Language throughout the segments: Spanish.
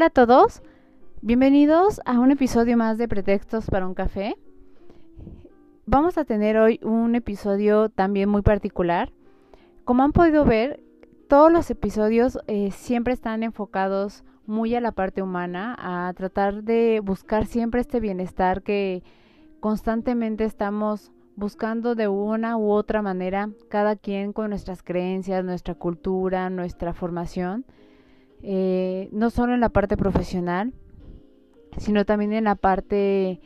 Hola a todos, bienvenidos a un episodio más de Pretextos para un café. Vamos a tener hoy un episodio también muy particular. Como han podido ver, todos los episodios eh, siempre están enfocados muy a la parte humana, a tratar de buscar siempre este bienestar que constantemente estamos buscando de una u otra manera, cada quien con nuestras creencias, nuestra cultura, nuestra formación. Eh, no solo en la parte profesional, sino también en la parte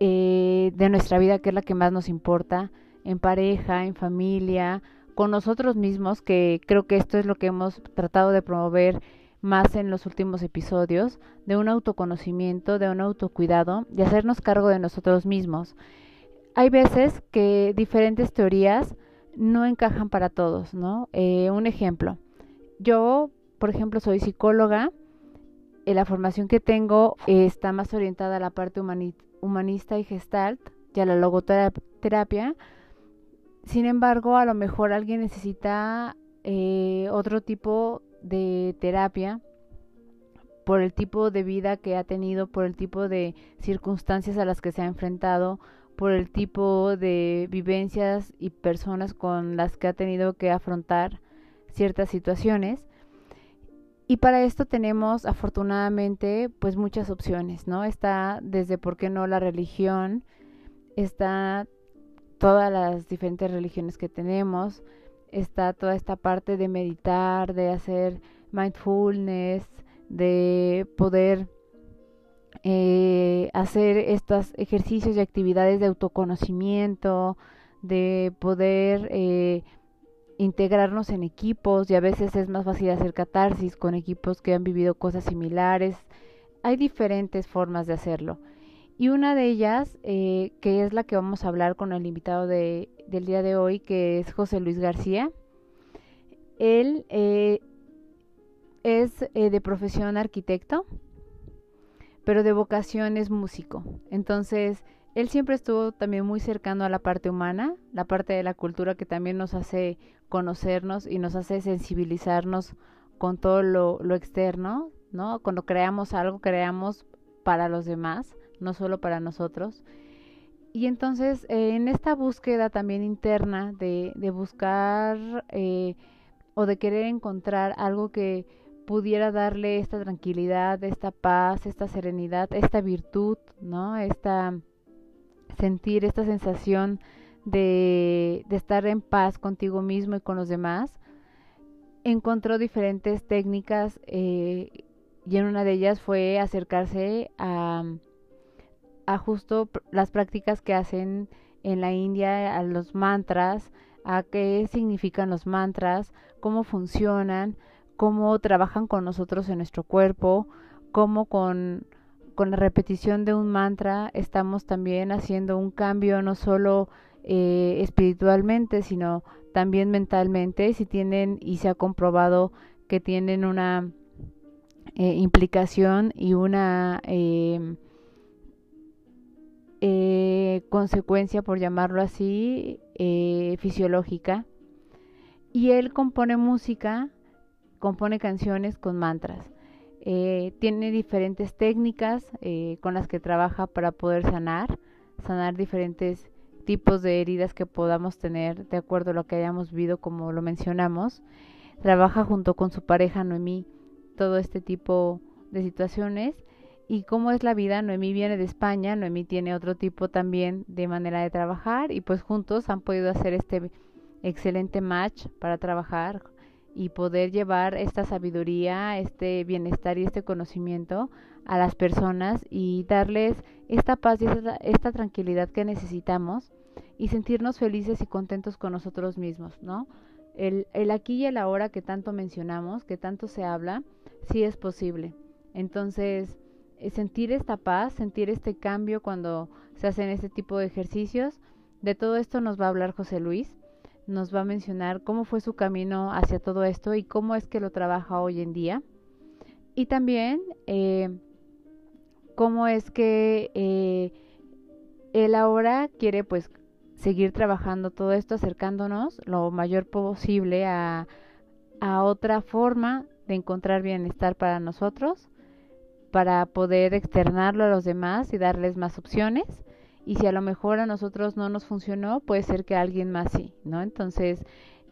eh, de nuestra vida, que es la que más nos importa, en pareja, en familia, con nosotros mismos, que creo que esto es lo que hemos tratado de promover más en los últimos episodios, de un autoconocimiento, de un autocuidado, de hacernos cargo de nosotros mismos. Hay veces que diferentes teorías no encajan para todos, ¿no? Eh, un ejemplo, yo por ejemplo, soy psicóloga, eh, la formación que tengo está más orientada a la parte humanista y gestalt y a la logoterapia. Sin embargo, a lo mejor alguien necesita eh, otro tipo de terapia por el tipo de vida que ha tenido, por el tipo de circunstancias a las que se ha enfrentado, por el tipo de vivencias y personas con las que ha tenido que afrontar ciertas situaciones. Y para esto tenemos afortunadamente pues muchas opciones, ¿no? Está desde por qué no la religión, está todas las diferentes religiones que tenemos, está toda esta parte de meditar, de hacer mindfulness, de poder eh, hacer estos ejercicios y actividades de autoconocimiento, de poder eh, integrarnos en equipos y a veces es más fácil hacer catarsis con equipos que han vivido cosas similares. Hay diferentes formas de hacerlo. Y una de ellas, eh, que es la que vamos a hablar con el invitado de, del día de hoy, que es José Luis García. Él eh, es eh, de profesión arquitecto, pero de vocación es músico. Entonces, él siempre estuvo también muy cercano a la parte humana, la parte de la cultura que también nos hace conocernos y nos hace sensibilizarnos con todo lo, externo, ¿no? Cuando creamos algo, creamos para los demás, no solo para nosotros. Y entonces, eh, en esta búsqueda también interna de, de buscar eh, o de querer encontrar algo que pudiera darle esta tranquilidad, esta paz, esta serenidad, esta virtud, ¿no? Esta sentir esta sensación de, estar en paz contigo mismo y con los demás, encontró diferentes técnicas eh, y en una de ellas fue acercarse a, a justo las prácticas que hacen en la India, a los mantras, a qué significan los mantras, cómo funcionan, cómo trabajan con nosotros en nuestro cuerpo, cómo con con la repetición de un mantra estamos también haciendo un cambio no solo eh, espiritualmente, sino también mentalmente, si tienen y se ha comprobado que tienen una eh, implicación y una em, eh, consecuencia, por llamarlo así, fisiológica. Y él compone música, compone canciones con mantras. Tiene diferentes técnicas con las que trabaja para poder sanar, sanar diferentes tipos de heridas que podamos tener de acuerdo a lo que hayamos vivido, como lo mencionamos. Trabaja junto con su pareja Noemí todo este tipo de situaciones. Y cómo es la vida, Noemí viene de España, Noemí tiene otro tipo también de manera de trabajar y pues juntos han podido hacer este excelente match para trabajar y poder llevar esta sabiduría, este bienestar y este conocimiento a las personas y darles esta paz y esta, tranquilidad que necesitamos y sentirnos felices y contentos con nosotros mismos, ¿no? el, el aquí y el ahora que tanto mencionamos, que tanto se habla, sí es posible. Entonces, eh, sentir esta paz, sentir este cambio cuando se hacen este tipo de ejercicios, de todo esto nos va a hablar José Luis, nos va a mencionar cómo fue su camino hacia todo esto y cómo es que lo trabaja hoy en día. Y también eh, cómo es que eh, él ahora quiere pues seguir trabajando todo esto, acercándonos lo mayor posible a, a otra forma de encontrar bienestar para nosotros, para poder externarlo a los demás y darles más opciones. Y si a lo mejor a nosotros no nos funcionó, puede ser que a alguien más sí, ¿no? Entonces,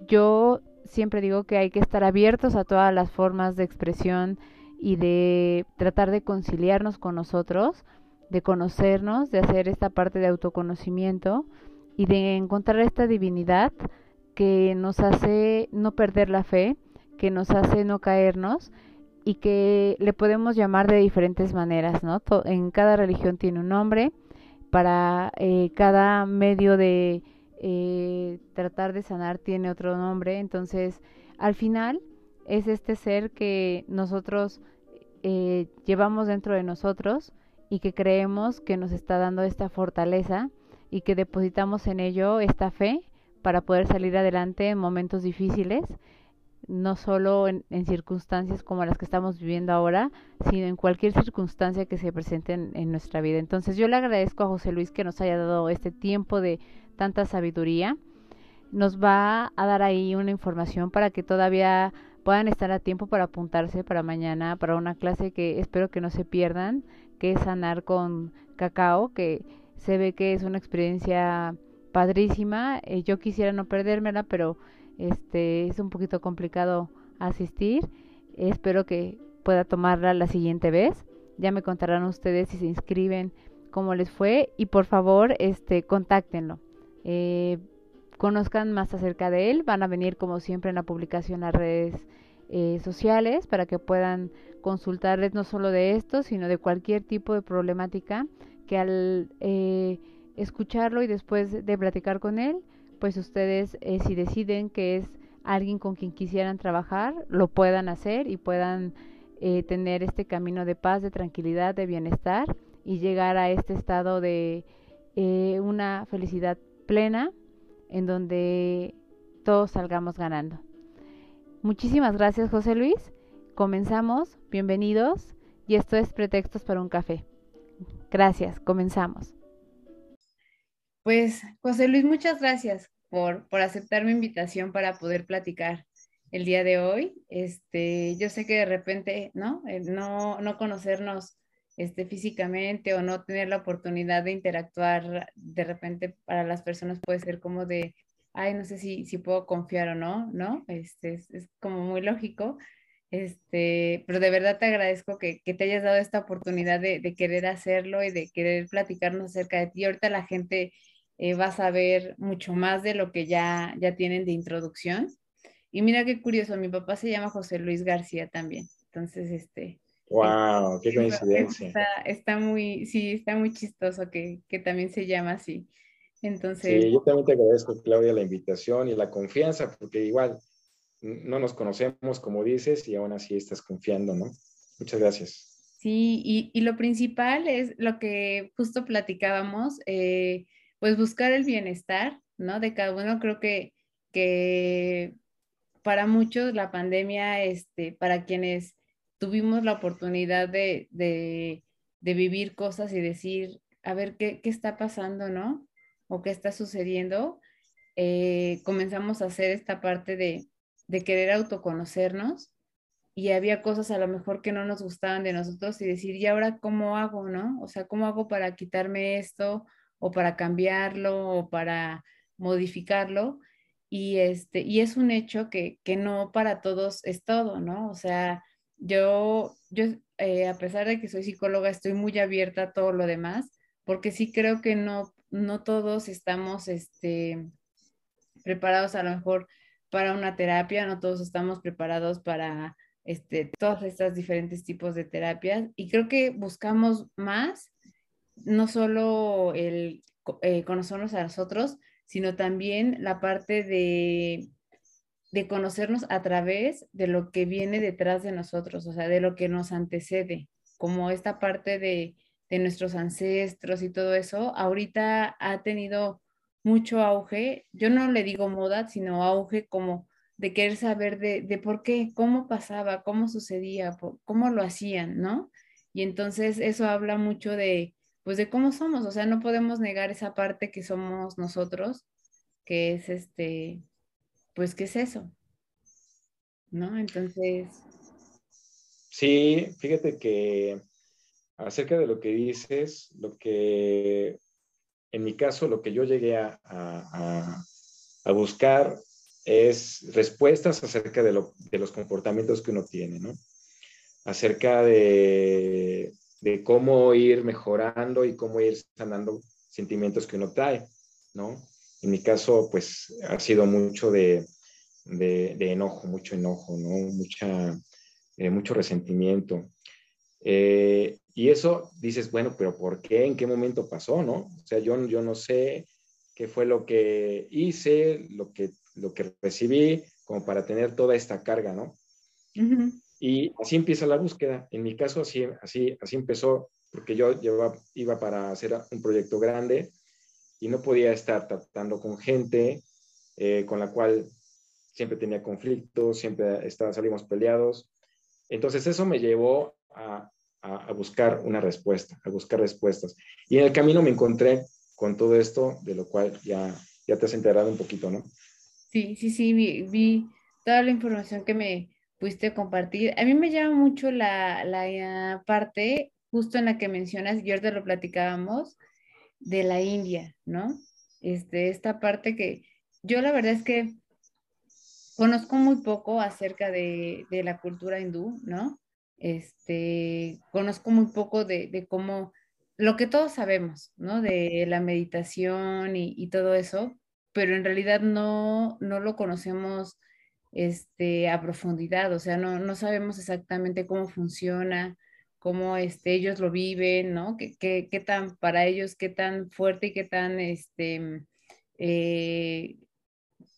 yo siempre digo que hay que estar abiertos a todas las formas de expresión y de tratar de conciliarnos con nosotros, de conocernos, de hacer esta parte de autoconocimiento y de encontrar esta divinidad que nos hace no perder la fe, que nos hace no caernos y que le podemos llamar de diferentes maneras, ¿no? En cada religión tiene un nombre, para eh, cada medio de eh, tratar de sanar tiene otro nombre, entonces al final es este ser que nosotros eh, llevamos dentro de nosotros y que creemos que nos está dando esta fortaleza y que depositamos en ello esta fe para poder salir adelante en momentos difíciles no solo en, circunstancias como las que estamos viviendo ahora, sino en cualquier circunstancia que se presente en, nuestra vida. Entonces yo le agradezco a José Luis que nos haya dado este tiempo de tanta sabiduría. Nos va a dar ahí una información para que todavía puedan estar a tiempo para apuntarse para mañana, para una clase que espero que no se pierdan, que es sanar con cacao, que se ve que es una experiencia padrísima. Eh, yo quisiera no perdérmela, pero este es un poquito complicado asistir. Espero que pueda tomarla la siguiente vez. Ya me contarán ustedes si se inscriben cómo les fue y por favor este contáctenlo. Eh, conozcan más acerca de él. Van a venir como siempre en la publicación a redes eh, sociales para que puedan consultarles no solo de esto, sino de cualquier tipo de problemática que al eh, escucharlo y después de platicar con él pues ustedes eh, si deciden que es alguien con quien quisieran trabajar, lo puedan hacer y puedan eh, tener este camino de paz, de tranquilidad, de bienestar y llegar a este estado de eh, una felicidad plena en donde todos salgamos ganando. Muchísimas gracias José Luis. Comenzamos. Bienvenidos. Y esto es Pretextos para un café. Gracias. Comenzamos. Pues, José Luis, muchas gracias por, por aceptar mi invitación para poder platicar el día de hoy. Este, yo sé que de repente, ¿no? no, no conocernos este, físicamente o no tener la oportunidad de interactuar de repente para las personas puede ser como de, ay, no sé si, si puedo confiar o no, ¿no? Este, es, como muy lógico. Este, pero de verdad te agradezco que, que te hayas dado esta oportunidad de, de, querer hacerlo y de querer platicarnos acerca de ti. Ahorita la gente eh, vas a ver mucho más de lo que ya, ya tienen de introducción. Y mira qué curioso, mi papá se llama José Luis García también. Entonces, este... ¡Wow! ¡Qué coincidencia! Está, está, muy, sí, está muy chistoso que, que también se llama así. Entonces... Sí, yo también te agradezco, Claudia, la invitación y la confianza, porque igual no nos conocemos, como dices, y aún así estás confiando, ¿no? Muchas gracias. Sí, y, y lo principal es lo que justo platicábamos, eh, pues buscar el bienestar, ¿no? De cada uno. Creo que, que para muchos la pandemia, este, para quienes tuvimos la oportunidad de, de, vivir cosas y decir, a ver, ¿qué, qué, está pasando, no? O qué está sucediendo, eh, comenzamos a hacer esta parte de, de querer autoconocernos y había cosas a lo mejor que no nos gustaban de nosotros y decir, ¿y ahora cómo hago, no? O sea, ¿cómo hago para quitarme esto? o para cambiarlo o para modificarlo. Y, este, y es un hecho que, que no para todos es todo, ¿no? O sea, yo, yo eh, a pesar de que soy psicóloga, estoy muy abierta a todo lo demás, porque sí creo que no, no todos estamos este, preparados a lo mejor para una terapia, no todos estamos preparados para este, todos estos diferentes tipos de terapias y creo que buscamos más no solo el eh, conocernos a nosotros, sino también la parte de, de conocernos a través de lo que viene detrás de nosotros, o sea, de lo que nos antecede, como esta parte de, de nuestros ancestros y todo eso, ahorita ha tenido mucho auge, yo no le digo moda, sino auge como de querer saber de, de por qué, cómo pasaba, cómo sucedía, cómo lo hacían, ¿no? Y entonces eso habla mucho de, pues de cómo somos, o sea, no podemos negar esa parte que somos nosotros, que es este, pues, ¿qué es eso? ¿No? Entonces... Sí, fíjate que acerca de lo que dices, lo que, en mi caso, lo que yo llegué a, a, buscar es respuestas acerca de, lo, de, los comportamientos que uno tiene, ¿no? Acerca de, de, cómo ir mejorando y cómo ir sanando sentimientos que uno trae, ¿no? En mi caso, pues ha sido mucho de, de enojo, mucho enojo, ¿no? Mucha, eh, mucho resentimiento. Eh, y eso dices, bueno, pero ¿por qué? ¿En qué momento pasó? ¿No? O sea, yo, yo no sé qué fue lo que hice, lo que, lo que recibí, como para tener toda esta carga, ¿no? Y así empieza la búsqueda. En mi caso, así, así, así empezó, porque yo llevaba, iba para hacer un proyecto grande y no podía estar tratando con gente eh, con la cual siempre tenía conflictos, siempre estaba, salimos peleados. Entonces eso me llevó a, buscar una respuesta, a buscar respuestas. Y en el camino me encontré con todo esto, de lo cual ya, ya te has enterado un poquito, ¿no? Sí, sí, sí, vi, vi toda la información que me pudiste compartir. A mí me llama mucho la, la parte justo en la que mencionas, y ahorita lo platicábamos, de la India, ¿no? Este, esta parte que yo la verdad es que conozco muy poco acerca de, de la cultura hindú, ¿no? Este, conozco muy poco de, cómo, lo que todos sabemos, ¿no? De la meditación y, todo eso, pero en realidad no, no lo conocemos este, a profundidad, o sea, no, no sabemos exactamente cómo funciona, cómo este, ellos lo viven, ¿no? ¿Qué, qué, tan, para ellos, qué tan fuerte y qué tan, este, eh,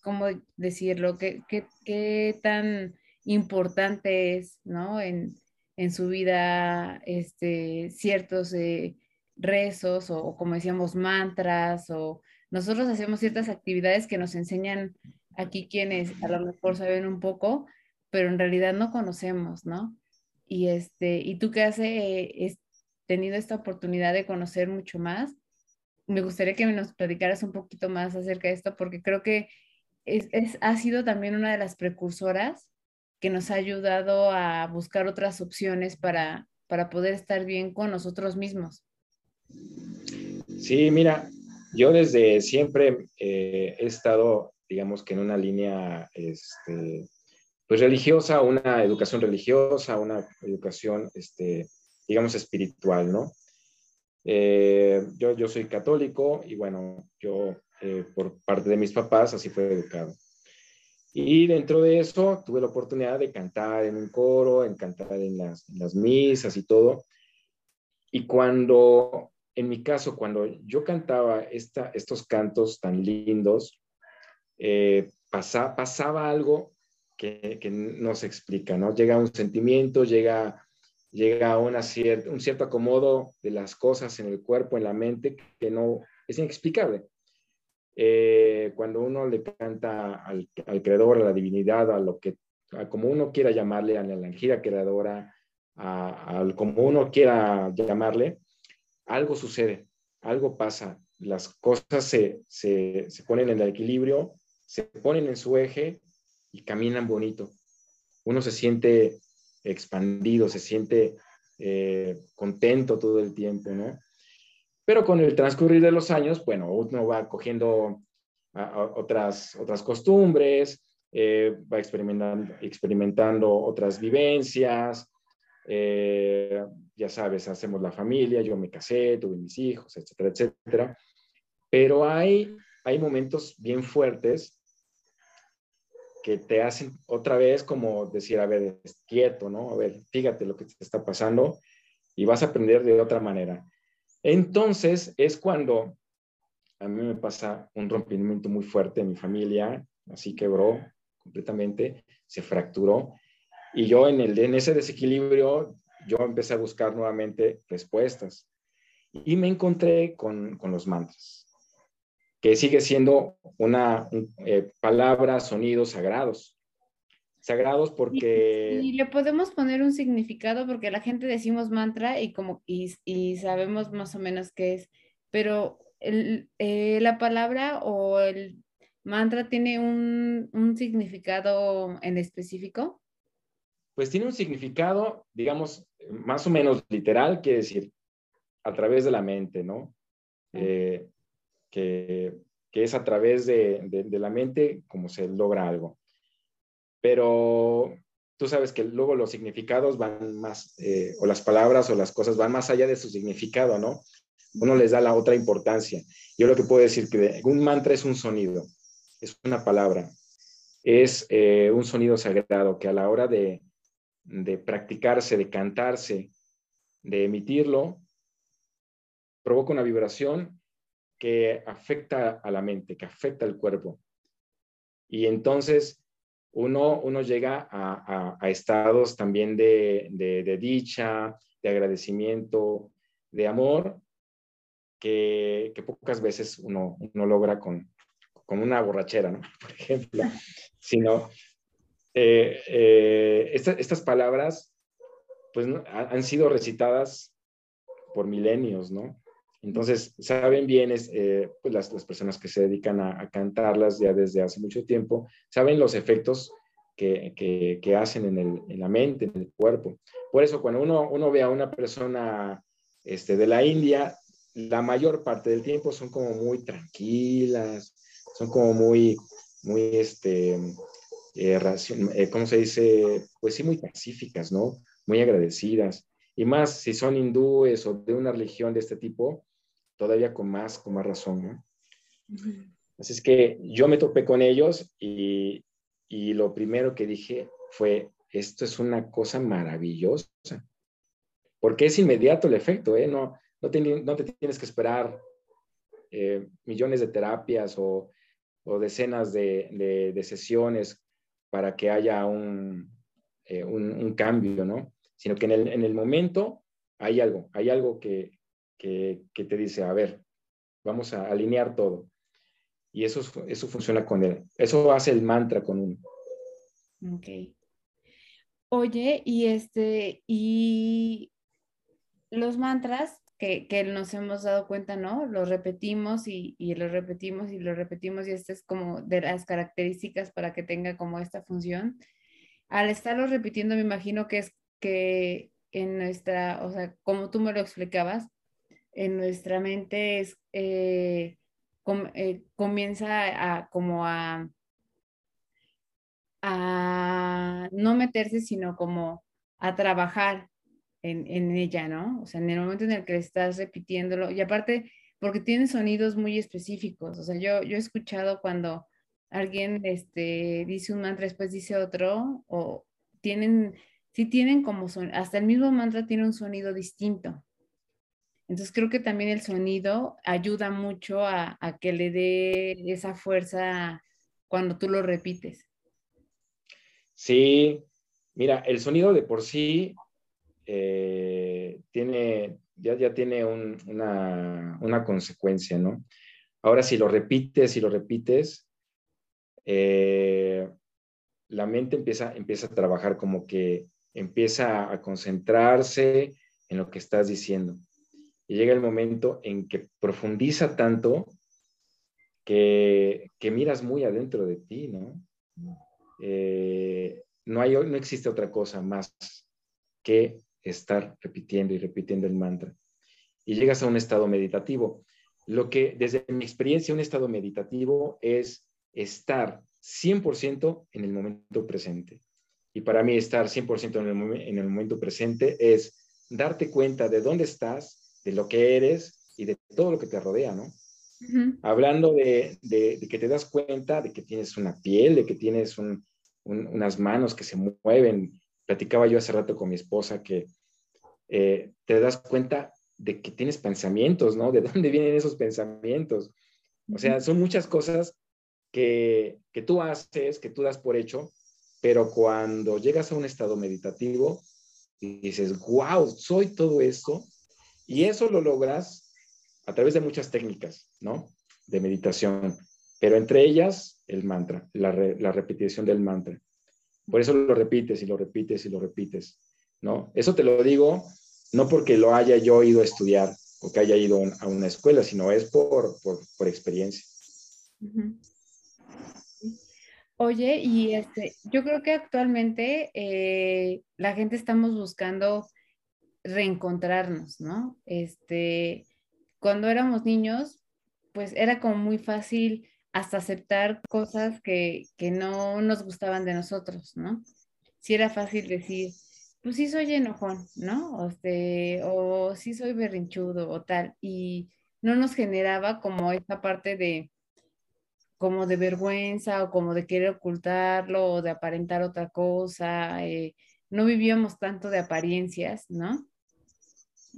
¿cómo decirlo? ¿Qué, qué, qué tan importante es, ¿no? En, en su vida este, ciertos eh, rezos o, como decíamos, mantras o nosotros hacemos ciertas actividades que nos enseñan aquí quienes a lo mejor saben un poco, pero en realidad no conocemos, ¿no? Y, este, y tú que has eh, tenido esta oportunidad de conocer mucho más, me gustaría que nos platicaras un poquito más acerca de esto, porque creo que es, es, ha sido también una de las precursoras que nos ha ayudado a buscar otras opciones para, para poder estar bien con nosotros mismos. Sí, mira, yo desde siempre eh, he estado, digamos que en una línea este, pues religiosa, una educación religiosa, una educación, este, digamos, espiritual, ¿no? Eh, yo, yo soy católico y bueno, yo eh, por parte de mis papás así fue educado. Y dentro de eso tuve la oportunidad de cantar en un coro, en cantar en las, misas y todo. Y cuando, en mi caso, cuando yo cantaba esta, estos cantos tan lindos, eh, pasaba algo que, que, no se explica, ¿no? Llega un sentimiento, llega, llega una un cierto acomodo de las cosas en el cuerpo, en la mente, que no es inexplicable. Eh, cuando uno le canta al, creador, a la divinidad, a lo que, como uno quiera llamarle, a la energía creadora, a, como uno quiera llamarle, algo sucede, algo pasa, las cosas se, se, se ponen en el equilibrio, se ponen en su eje y caminan bonito. Uno se siente expandido, se siente eh, contento todo el tiempo, ¿no? Pero con el transcurrir de los años, bueno, uno va cogiendo otras, otras costumbres, eh, va experimentando, experimentando otras vivencias, eh, ya sabes, hacemos la familia, yo me casé, tuve mis hijos, etcétera, etcétera. Pero hay, hay momentos bien fuertes que te hacen otra vez como decir, a ver, quieto, ¿no? A ver, fíjate lo que te está pasando y vas a aprender de otra manera. Entonces es cuando a mí me pasa un rompimiento muy fuerte en mi familia, así quebró completamente, se fracturó. Y yo en, el, en ese desequilibrio, yo empecé a buscar nuevamente respuestas. Y me encontré con, con los mantras, que sigue siendo una eh, palabra, sonidos sagrados. Sagrados porque... Y, le podemos poner un significado porque la gente decimos mantra y, como, y, y sabemos más o menos qué es, pero el, eh, la palabra o el mantra tiene un, un significado en específico? Pues tiene un significado, digamos, más o menos literal, quiere decir, a través de la mente, ¿no? Eh, que, es a través de, de, la mente como se logra algo. Pero tú sabes que luego los significados van más, eh, o las palabras o las cosas van más allá de su significado, ¿no? Uno les da la otra importancia. Yo lo que puedo decir que un mantra es un sonido es una palabra, es eh, un sonido sagrado que a la hora de, practicarse, de cantarse, de emitirlo, provoca una vibración que afecta a la mente, que afecta al cuerpo. Y entonces uno, uno llega a, estados también de, dicha, de agradecimiento, de amor, que, pocas veces uno, uno logra con, como una borrachera, ¿no? Por ejemplo, sino eh, eh, estas palabras pues han sido recitadas por milenios, ¿no? Entonces, saben bien eh, pues las, las, personas que se dedican a, cantarlas ya desde hace mucho tiempo, saben los efectos que, que, que hacen en, el, en, la mente, en el cuerpo. Por eso, cuando uno, uno ve a una persona este, de la India, la mayor parte del tiempo son como muy tranquilas, son como muy, muy, este, eh, eh, ¿cómo se dice? Pues sí, muy pacíficas, ¿no? Muy agradecidas. Y más si son hindúes o de una religión de este tipo, todavía con más, con más razón, ¿no? Así es que yo me topé con ellos y, y lo primero que dije fue, esto es una cosa maravillosa, porque es inmediato el efecto, ¿eh? No, no, te, no te tienes que esperar eh, millones de terapias o o decenas de, de, sesiones para que haya eh, un, un, cambio, ¿no? Sino que en el, en el, momento hay algo, hay algo que, que, que, te dice, a ver, vamos a alinear todo. Y eso, eso funciona con él, eso hace el mantra con uno. Ok. Oye, y este, y los mantras que, nos hemos dado cuenta, ¿no? Lo repetimos y, y lo repetimos y lo repetimos y esta es como de las características para que tenga como esta función. Al estarlo repitiendo, me imagino que es que en nuestra, o sea, como tú me lo explicabas, en nuestra mente es, eh, eh, comienza a como a, a no meterse, sino como a trabajar en, ella, ¿no? O sea, en el momento en el que estás repitiéndolo, y aparte, porque tienen sonidos muy específicos, o sea, yo, yo he escuchado cuando alguien este, dice un mantra, después dice otro, o tienen, sí tienen como son, hasta el mismo mantra tiene un sonido distinto. Entonces creo que también el sonido ayuda mucho a, que le dé esa fuerza cuando tú lo repites. Sí, mira, el sonido de por sí eh, tiene, ya, ya tiene una, una, consecuencia, ¿no? Ahora, si lo repites, si lo repites, eh, la mente empieza, empieza a trabajar como que empieza a concentrarse en lo que estás diciendo. Y llega el momento en que profundiza tanto que, que miras muy adentro de ti, ¿no? Eh, no, hay, no existe otra cosa más que estar repitiendo y repitiendo el mantra. Y llegas a un estado meditativo. Lo que desde mi experiencia un estado meditativo es estar 100% en el momento presente. Y para mí estar 100% en el, en el momento presente es darte cuenta de dónde estás, de lo que eres y de todo lo que te rodea, ¿no? Hablando de, de, que te das cuenta de que tienes una piel, de que tienes unas manos que se mueven, platicaba yo hace rato con mi esposa que eh, te das cuenta de que tienes pensamientos, ¿no? ¿De dónde vienen esos pensamientos? O sea, son muchas cosas que, que tú haces, que tú das por hecho, pero cuando llegas a un estado meditativo, dices, wow, soy todo esto, y eso lo logras a través de muchas técnicas, ¿no? De meditación, pero entre ellas el mantra, la, repetición del mantra. Por eso lo repites y lo repites y lo repites, ¿no? Eso te lo digo no porque lo haya yo ido a estudiar o que haya ido a una escuela, sino es por, por, por experiencia. Oye, y este, yo creo que actualmente eh, la gente estamos buscando reencontrarnos, ¿no? Este, cuando éramos niños, pues era como muy fácil hasta aceptar cosas que, que no nos gustaban de nosotros, ¿no? Sí era fácil decir, pues sí soy enojón, ¿no? O, este, o sí soy berrinchudo o tal, y no nos generaba como esta parte de, como de vergüenza o como de querer ocultarlo o de aparentar otra cosa, eh, no vivíamos tanto de apariencias, ¿no?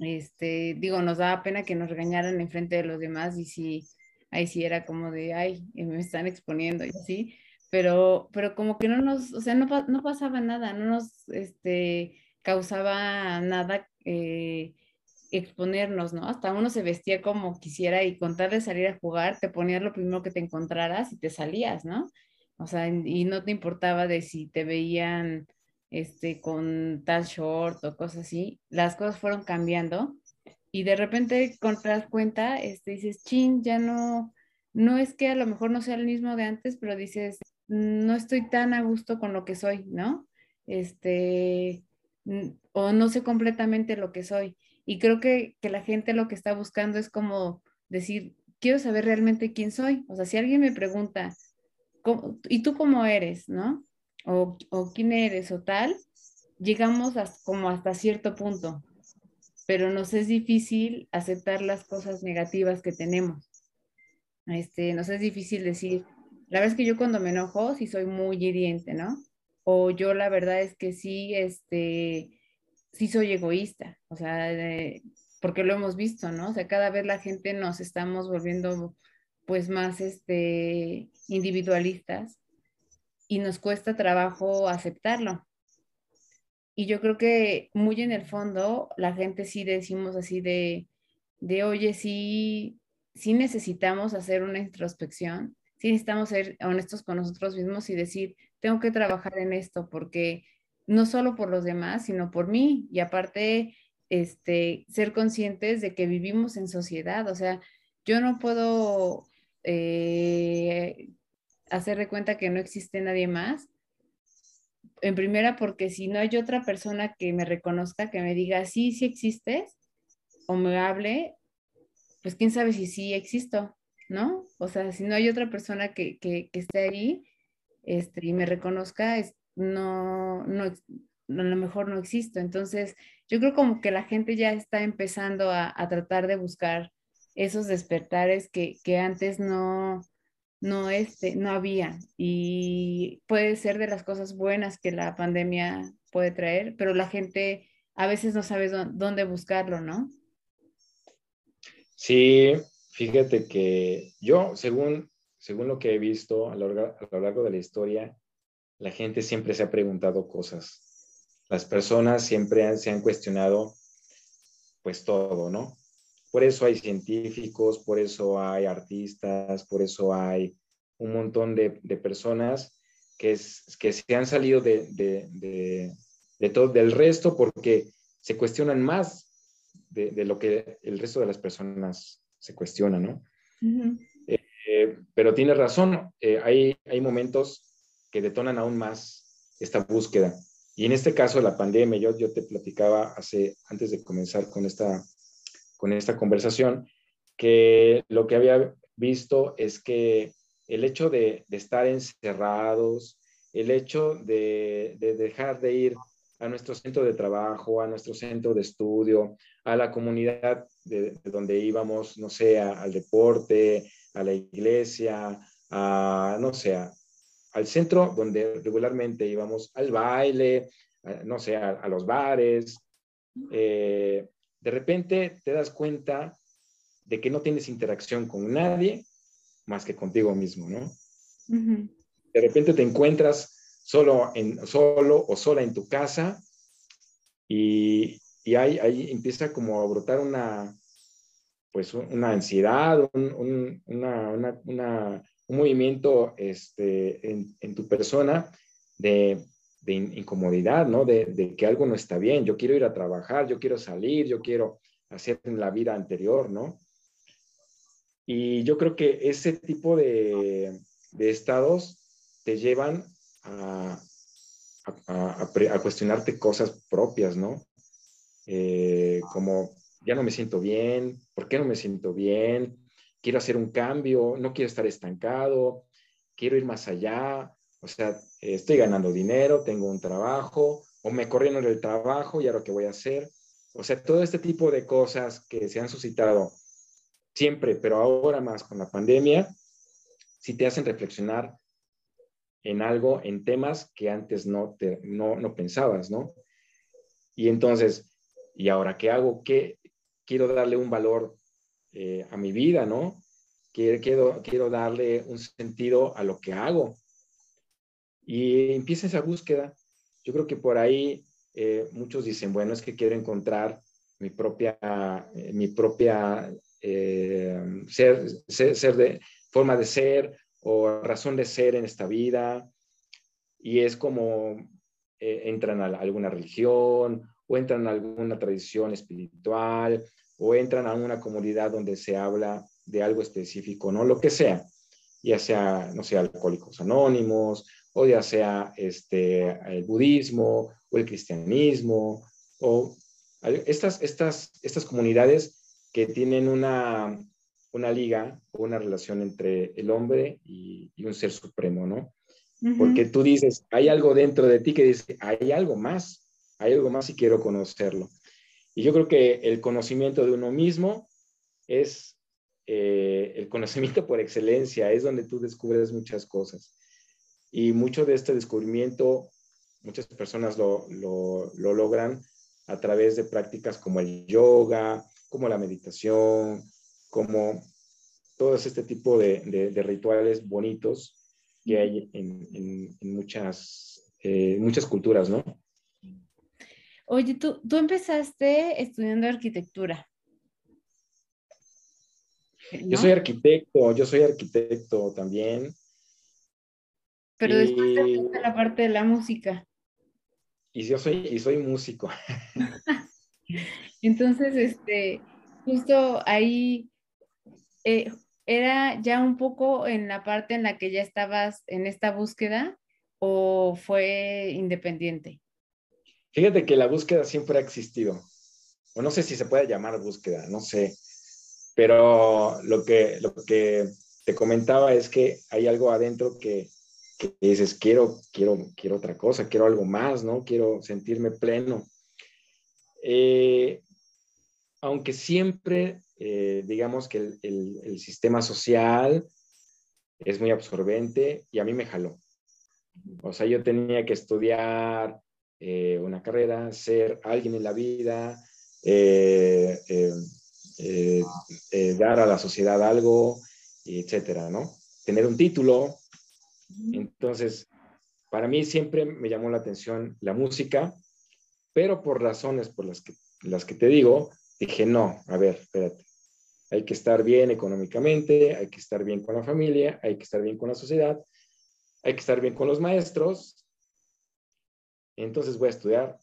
Este, digo, nos daba pena que nos regañaran en frente de los demás y sí, ahí sí era como de, ay, me están exponiendo y así, pero, pero como que no nos, o sea, no, no pasaba nada, no nos este, causaba nada eh, exponernos, ¿no? Hasta uno se vestía como quisiera y con tal de salir a jugar, te ponías lo primero que te encontraras y te salías, ¿no? O sea, y no te importaba de si te veían este, con tal short o cosas así, las cosas fueron cambiando y de repente cuando te das cuenta, este, dices, chin, ya no, no es que a lo mejor no sea el mismo de antes, pero dices, no estoy tan a gusto con lo que soy, ¿no? Este, o no sé completamente lo que soy. Y creo que, que la gente lo que está buscando es como decir, quiero saber realmente quién soy. O sea, si alguien me pregunta, ¿y tú cómo eres, no? O, o quién eres o tal, llegamos como hasta cierto punto pero nos es difícil aceptar las cosas negativas que tenemos. Este, nos es difícil decir, la verdad es que yo cuando me enojo sí soy muy hiriente, ¿no? O yo la verdad es que sí, este, sí soy egoísta, o sea, porque lo hemos visto, ¿no? O sea, cada vez la gente nos estamos volviendo pues más este, individualistas y nos cuesta trabajo aceptarlo. Y yo creo que muy en el fondo la gente sí decimos así de, de oye, sí, sí necesitamos hacer una introspección, sí necesitamos ser honestos con nosotros mismos y decir, tengo que trabajar en esto porque no solo por los demás, sino por mí y aparte este, ser conscientes de que vivimos en sociedad. O sea, yo no puedo eh, hacer de cuenta que no existe nadie más en primera porque si no hay otra persona que me reconozca, que me diga, sí, sí existes, o me hable, pues quién sabe si sí existo, ¿no? O sea, si no hay otra persona que, que, esté ahí este, y me reconozca, es, no, no, a lo mejor no existo. Entonces, yo creo como que la gente ya está empezando a, a tratar de buscar esos despertares que, que antes no, no, este, no había. Y puede ser de las cosas buenas que la pandemia puede traer, pero la gente a veces no sabe dónde buscarlo, ¿no? Sí, fíjate que yo, según, según lo que he visto a lo, largo de la historia, la gente siempre se ha preguntado cosas. Las personas siempre se han cuestionado pues todo, ¿no? Por eso hay científicos, por eso hay artistas, por eso hay un montón de, personas que, que se han salido de, todo, del resto porque se cuestionan más de, lo que el resto de las personas se cuestionan, ¿no? Eh, eh, pero tiene razón, eh, hay, hay momentos que detonan aún más esta búsqueda. Y en este caso, la pandemia, yo, yo te platicaba hace, antes de comenzar con esta con esta conversación, que lo que había visto es que el hecho de, estar encerrados, el hecho de, dejar de ir a nuestro centro de trabajo, a nuestro centro de estudio, a la comunidad de, donde íbamos, no sé, al deporte, a la iglesia, a, no sé, al centro donde regularmente íbamos al baile, no sé, a, los bares, eh, de repente te das cuenta de que no tienes interacción con nadie más que contigo mismo, ¿no? De repente te encuentras solo, en, solo o sola en tu casa y, y ahí, ahí empieza como a brotar una, pues una ansiedad, un, una, una, un movimiento este, en, en, tu persona de, de incomodidad, ¿no? De, que algo no está bien, yo quiero ir a trabajar, yo quiero salir, yo quiero hacer la vida anterior, ¿no? Y yo creo que ese tipo de, estados te llevan a, a, a, cuestionarte cosas propias, ¿no? Eh, como ya no me siento bien, ¿por qué no me siento bien? Quiero hacer un cambio, no quiero estar estancado, quiero ir más allá, o sea, estoy ganando dinero, tengo un trabajo, o me corrieron del trabajo y ahora qué voy a hacer. O sea, todo este tipo de cosas que se han suscitado siempre, pero ahora más con la pandemia, si te hacen reflexionar en algo, en temas que antes no, te, no, no pensabas, ¿no? Y entonces, ¿y ahora qué hago? ¿Qué quiero darle un valor eh, a mi vida, ¿no? Quiero, quiero, quiero darle un sentido a lo que hago. Y empieza esa búsqueda. Yo creo que por ahí eh, muchos dicen, bueno, es que quiero encontrar mi propia, eh, mi propia eh, forma de ser o razón de ser en esta vida. Y es como entran a alguna religión o entran a alguna tradición espiritual o entran a una comunidad donde se habla de algo específico, ¿no? Lo que sea, ya sea, no sé, alcohólicos anónimos, o ya sea este, el budismo, o el cristianismo, o estas, estas, estas comunidades que tienen una, una liga o una relación entre el hombre y, un ser supremo, ¿no? Porque tú dices, hay algo dentro de ti que dice, hay algo más, hay algo más y quiero conocerlo. Y yo creo que el conocimiento de uno mismo es eh, el conocimiento por excelencia, es donde tú descubres muchas cosas. Y mucho de este descubrimiento, muchas personas lo, lo, lo logran a través de prácticas como el yoga, como la meditación, como todo este tipo de, de, rituales bonitos que hay en, en, muchas, eh, muchas culturas, ¿no? Oye, tú, tú empezaste estudiando arquitectura. Yo soy arquitecto, yo soy arquitecto también. Pero después de la parte de la música. Y yo soy, y soy músico. Entonces, este, justo ahí eh, era ya un poco en la parte en la que ya estabas en esta búsqueda o fue independiente? Fíjate que la búsqueda siempre ha existido. O no sé si se puede llamar búsqueda, no sé. Pero lo que, lo que te comentaba es que hay algo adentro que, que dices, quiero, quiero, quiero otra cosa, quiero algo más, ¿no? Quiero sentirme pleno. Eh, aunque siempre, eh, digamos que el, sistema social es muy absorbente y a mí me jaló. O sea, yo tenía que estudiar eh, una carrera, ser alguien en la vida, dar a la sociedad algo, etcétera, ¿no? Tener un título. Entonces, para mí siempre me llamó la atención la música pero por razones por las que, las que te digo, dije, no, a ver, espérate, hay que estar bien económicamente, hay que estar bien con la familia, hay que estar bien con la sociedad, hay que estar bien con los maestros. Entonces voy a estudiar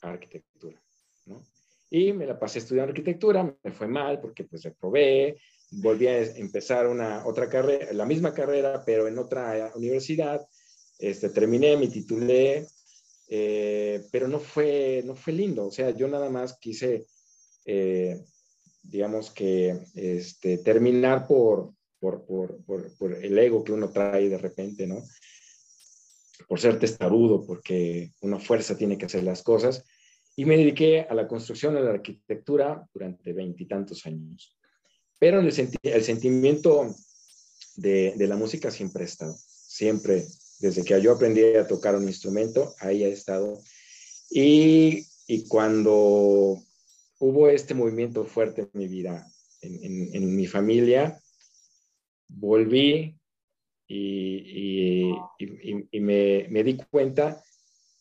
arquitectura, ¿no? Y me la pasé estudiando arquitectura, me fue mal porque pues reprobé, volví a empezar una otra carrera, la misma carrera, pero en otra universidad. Este, terminé, me titulé, eh, pero no fue, no fue lindo. O sea, yo nada más quise, eh, digamos que, este, terminar por, por, por, por, el ego que uno trae de repente, ¿no? Por ser testarudo, porque una fuerza tiene que hacer las cosas. Y me dediqué a la construcción, a la arquitectura durante veintitantos años. Pero el, el sentimiento de, de la música siempre ha estado, siempre desde que yo aprendí a tocar un instrumento, ahí ha estado. Y, y cuando hubo este movimiento fuerte en mi vida, en, en, mi familia, volví y, me, me, di cuenta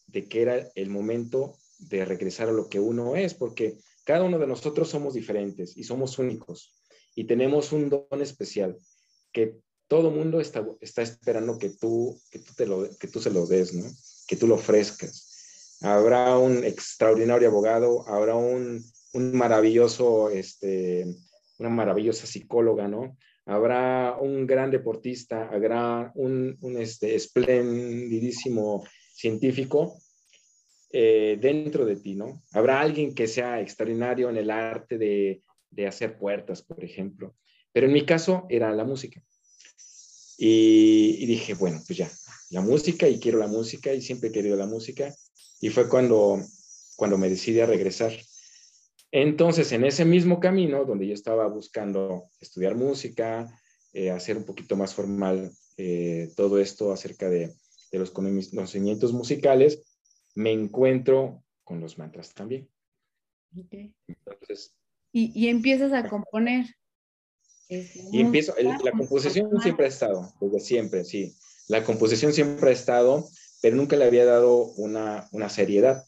de que era el momento de regresar a lo que uno es, porque cada uno de nosotros somos diferentes y somos únicos y tenemos un don especial que todo mundo está, está esperando que tú, que, tú te lo, que tú se lo des, ¿no? que tú lo ofrezcas. Habrá un extraordinario abogado, habrá un, un maravilloso, este, una maravillosa psicóloga, ¿no? Habrá un gran deportista, habrá un, un este, esplendidísimo científico eh, dentro de ti, ¿no? Habrá alguien que sea extraordinario en el arte de, de hacer puertas, por ejemplo. Pero en mi caso era la música. Y, dije, bueno, pues ya, la música y quiero la música y siempre he querido la música. Y fue cuando, cuando me decidí a regresar. Entonces, en ese mismo camino, donde yo estaba buscando estudiar música, eh, hacer un poquito más formal eh, todo esto acerca de, de los conocimientos musicales, me encuentro con los mantras también. Entonces, y, y, empiezas a componer. Y empiezo, la composición siempre ha estado, desde siempre, sí. La composición siempre ha estado, pero nunca le había dado una, una seriedad.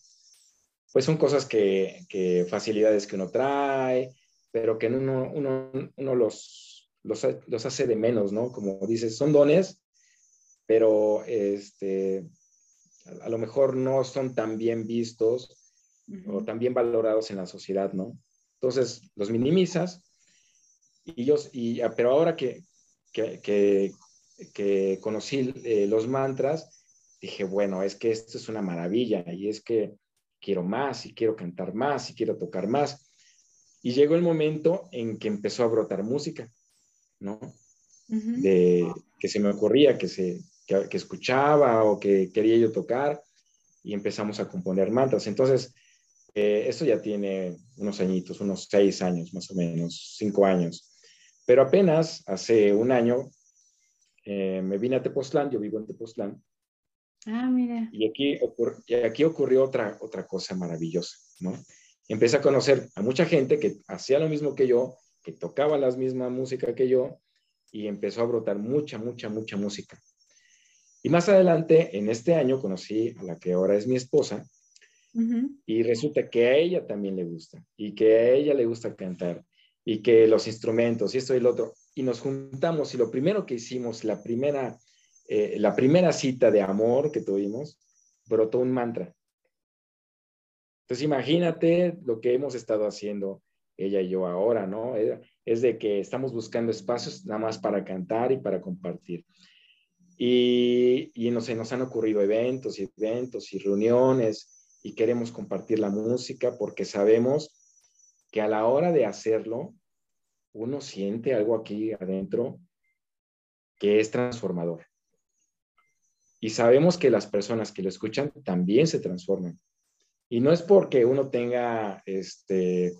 Pues son cosas que, que, facilidades que uno trae, pero que uno, uno, uno los, los, los, hace de menos, ¿no? Como dices, son dones, pero este, a, lo mejor no son tan bien vistos o tan bien valorados en la sociedad, ¿no? Entonces los minimizas y yo, y, ah, pero ahora que, que, que, conocí eh, los mantras, dije, bueno, es que esto es una maravilla y es que quiero más y quiero cantar más y quiero tocar más. Y llegó el momento en que empezó a brotar música, ¿no? De que se me ocurría, que, se, que, escuchaba o que quería yo tocar y empezamos a componer mantras. Entonces, eh, esto ya tiene unos añitos, unos seis años más o menos, cinco años. Pero apenas hace un año eh, me vine a Tepoztlán, yo vivo en Tepoztlán. Ah, mira. Y aquí, y aquí ocurrió otra, otra cosa maravillosa, ¿no? Empecé a conocer a mucha gente que hacía lo mismo que yo, que tocaba la misma música que yo, y empezó a brotar mucha, mucha, mucha música. Y más adelante, en este año, conocí a la que ahora es mi esposa, y resulta que a ella también le gusta, y que a ella le gusta cantar, y que los instrumentos y esto y lo otro. Y nos juntamos y lo primero que hicimos, la primera, eh, la primera cita de amor que tuvimos, brotó un mantra. Entonces imagínate lo que hemos estado haciendo ella y yo ahora, ¿no? Es de que estamos buscando espacios nada más para cantar y para compartir. Y, y nos, nos han ocurrido eventos y eventos y reuniones y queremos compartir la música porque sabemos que a la hora de hacerlo, uno siente algo aquí adentro que es transformador. Y sabemos que las personas que lo escuchan también se transforman. Y no es porque uno tenga, este,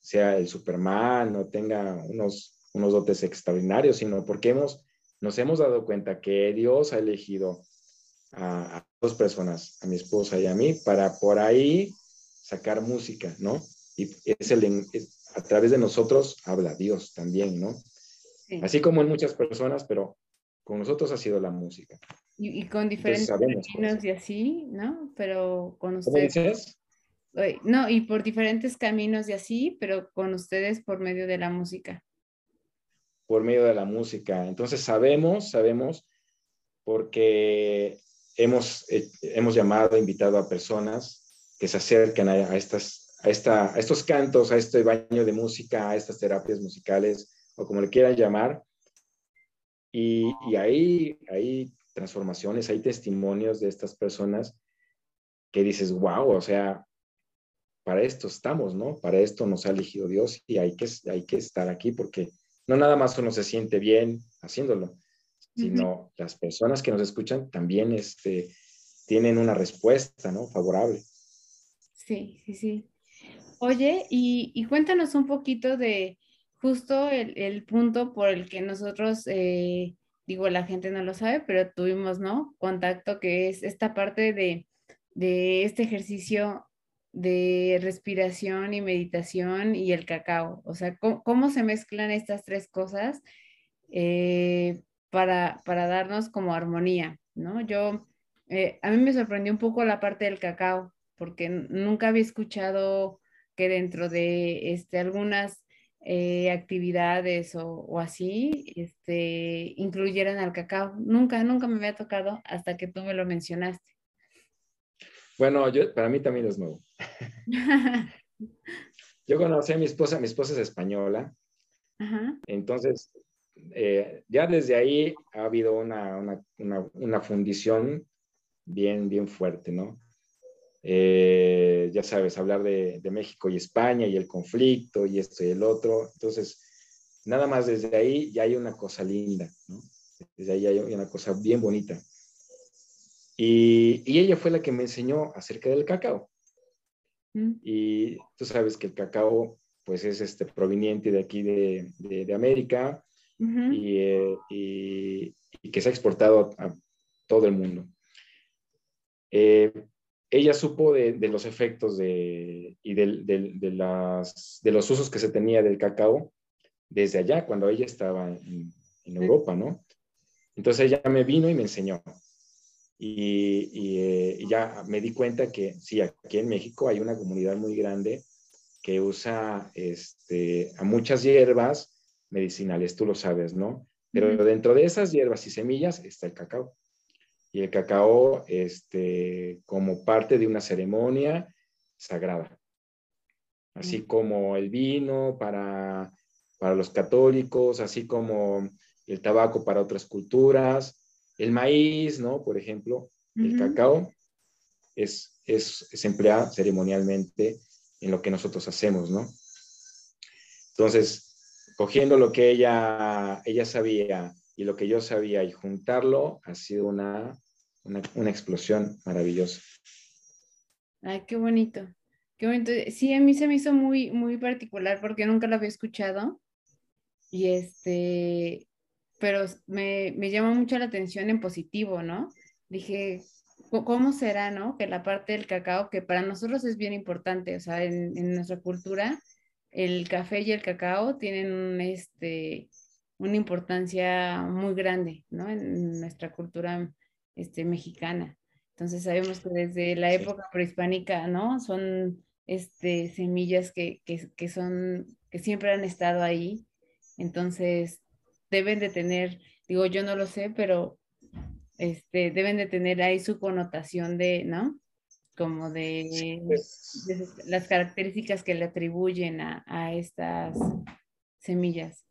sea el Superman o tenga unos, unos dotes extraordinarios, sino porque hemos, nos hemos dado cuenta que Dios ha elegido a, dos personas, a mi esposa y a mí, para por ahí sacar música, ¿no? Y es el, a través de nosotros habla Dios también, ¿no? Así como en muchas personas, pero con nosotros ha sido la música. Y, con diferentes caminos y así, ¿no? Pero con ustedes. No, y por diferentes caminos y así, pero con ustedes por medio de la música. Por medio de la música. Entonces sabemos, sabemos, porque hemos, eh, hemos llamado, invitado a personas que se acercan a estas a, esta, a estos cantos, a este baño de música, a estas terapias musicales, o como le quieran llamar. Y, hay, hay transformaciones, hay testimonios de estas personas que dices, wow, o sea, para esto estamos, ¿no? Para esto nos ha elegido Dios y hay que, hay que estar aquí porque no nada más uno se siente bien haciéndolo, sino las personas que nos escuchan también este, tienen una respuesta, ¿no? Favorable. Sí, sí, sí. Oye, y, cuéntanos un poquito de justo el, punto por el que nosotros, eh, digo, la gente no lo sabe, pero tuvimos, ¿no? Contacto, que es esta parte de, este ejercicio de respiración y meditación y el cacao. O sea, ¿cómo, se mezclan estas tres cosas? Eh, para, para darnos como armonía, ¿no? Yo, eh, a mí me sorprendió un poco la parte del cacao, porque nunca había escuchado que dentro de este, algunas eh, actividades o, así, este, incluyeran al cacao. Nunca, nunca me había tocado hasta que tú me lo mencionaste. Bueno, yo, para mí también es nuevo. yo conocí a mi esposa, mi esposa es española, entonces eh, ya desde ahí ha habido una, una, una, fundición bien, bien fuerte, ¿no? Eh, ya sabes, hablar de, México y España y el conflicto y esto y el otro. Entonces, nada más desde ahí ya hay una cosa linda, ¿no? Desde ahí hay una cosa bien bonita. Y, y ella fue la que me enseñó acerca del cacao. Mm. Y tú sabes que el cacao, pues es este, proveniente de aquí de, de, América eh, y, y, que se ha exportado a, todo el mundo. Eh, ella supo de, los efectos de, y de, las, de los usos que se tenía del cacao desde allá, cuando ella estaba en, Europa, ¿no? Entonces ella me vino y me enseñó. Eh, y, ya me di cuenta que sí, aquí en México hay una comunidad muy grande que usa este, a muchas hierbas medicinales, tú lo sabes, ¿no? Pero dentro de esas hierbas y semillas está el cacao y el cacao este, como parte de una ceremonia sagrada. Así mm. como el vino para, para los católicos, así como el tabaco para otras culturas, el maíz, ¿no? Por ejemplo, el cacao es, es, es empleado ceremonialmente en lo que nosotros hacemos, ¿no? Entonces, cogiendo lo que ella, ella sabía y lo que yo sabía y juntarlo ha sido una una, explosión maravillosa. Ay, qué bonito. Qué bonito. Sí, a mí se me hizo muy, muy particular porque nunca lo había escuchado. Y este, pero me, me llamó mucho la atención en positivo, ¿no? Dije, ¿cómo será, no? Que la parte del cacao, que para nosotros es bien importante, o sea, en, en nuestra cultura, el café y el cacao tienen este, una importancia muy grande, ¿no? En nuestra cultura este, mexicana. Entonces sabemos que desde la época prehispánica, ¿no? Son este, semillas que, que, son, que siempre han estado ahí. Entonces deben de tener, digo, yo no lo sé, pero este, deben de tener ahí su connotación de, ¿no? Como de, las características que le atribuyen a, a estas semillas.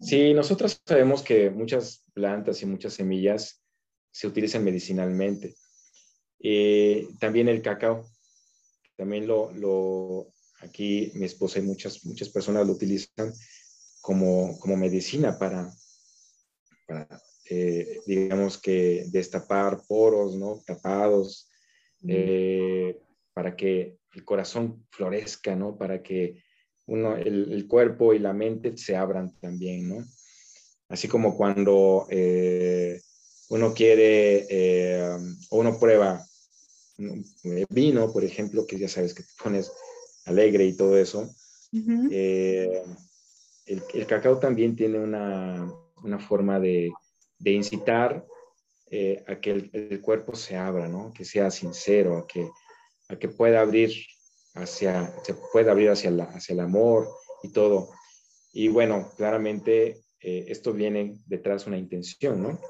Sí, nosotros sabemos que muchas plantas y muchas semillas se utilizan medicinalmente. Eh, también el cacao, también lo, lo, aquí mi esposa y muchas, muchas personas lo utilizan como, como medicina para, para eh, digamos que destapar poros, ¿no? Tapados, eh, para que el corazón florezca, ¿no? Para que uno, el, el, cuerpo y la mente se abran también, ¿no? Así como cuando uno quiere, eh, uno prueba vino, por ejemplo, que ya sabes que te pones alegre y todo eso. Eh, el, cacao también tiene una, una forma de, de incitar eh, a que el, cuerpo se abra, ¿no? Que sea sincero, a que, a que pueda abrir hacia, se pueda abrir hacia, la, hacia el amor y todo. Y bueno, claramente esto viene detrás de una intención, ¿no?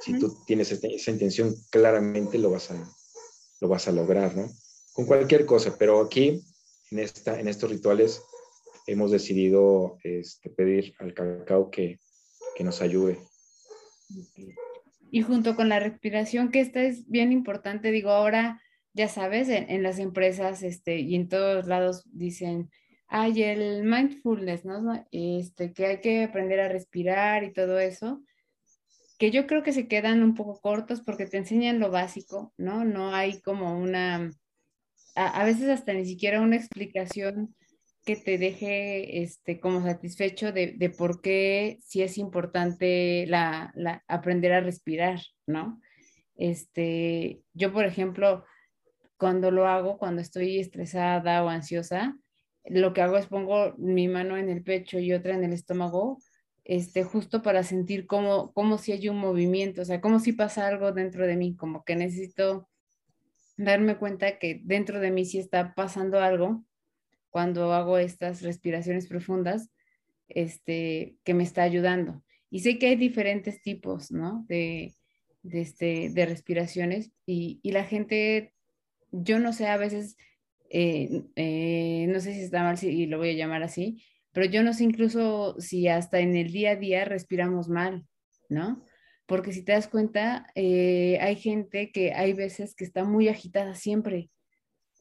si tú tienes esa intención, claramente lo vas, a, lo vas a lograr, ¿no? Con cualquier cosa, pero aquí, en, esta, en estos rituales, hemos decidido este, pedir al cacao que, que nos ayude. Y junto con la respiración, que esta es bien importante, digo, ahora, ya sabes, en, las empresas este, y en todos lados dicen, hay el mindfulness, ¿no? Este, que hay que aprender a respirar y todo eso que yo creo que se quedan un poco cortos porque te enseñan lo básico, ¿no? No hay como una, a, veces hasta ni siquiera una explicación que te deje este, como satisfecho de, de por qué sí es importante la, la, aprender a respirar, ¿no? Este, yo, por ejemplo, cuando lo hago, cuando estoy estresada o ansiosa, lo que hago es pongo mi mano en el pecho y otra en el estómago este, justo para sentir cómo, cómo si hay un movimiento, o sea, como si pasa algo dentro de mí, como que necesito darme cuenta que dentro de mí sí está pasando algo cuando hago estas respiraciones profundas, este, que me está ayudando. Y sé que hay diferentes tipos, ¿no? De, de, este, de respiraciones y, y, la gente, yo no sé, a veces, eh, eh, no sé si está mal si lo voy a llamar así, pero yo no sé incluso si hasta en el día a día respiramos mal, ¿no? Porque si te das cuenta, eh, hay gente que hay veces que está muy agitada siempre,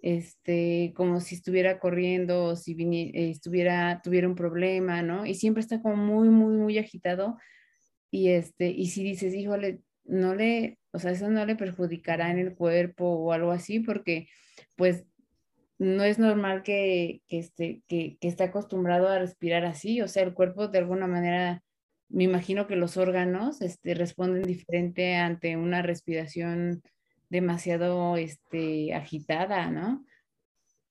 este, como si estuviera corriendo o si estuviera, tuviera un problema, ¿no? Y siempre está como muy, muy, muy agitado. Y, este, y si dices, híjole, no le, o sea, eso no le perjudicará en el cuerpo o algo así, porque pues no es normal que, que, esté, que, que esté acostumbrado a respirar así, o sea, el cuerpo de alguna manera, me imagino que los órganos este, responden diferente ante una respiración demasiado este, agitada, ¿no?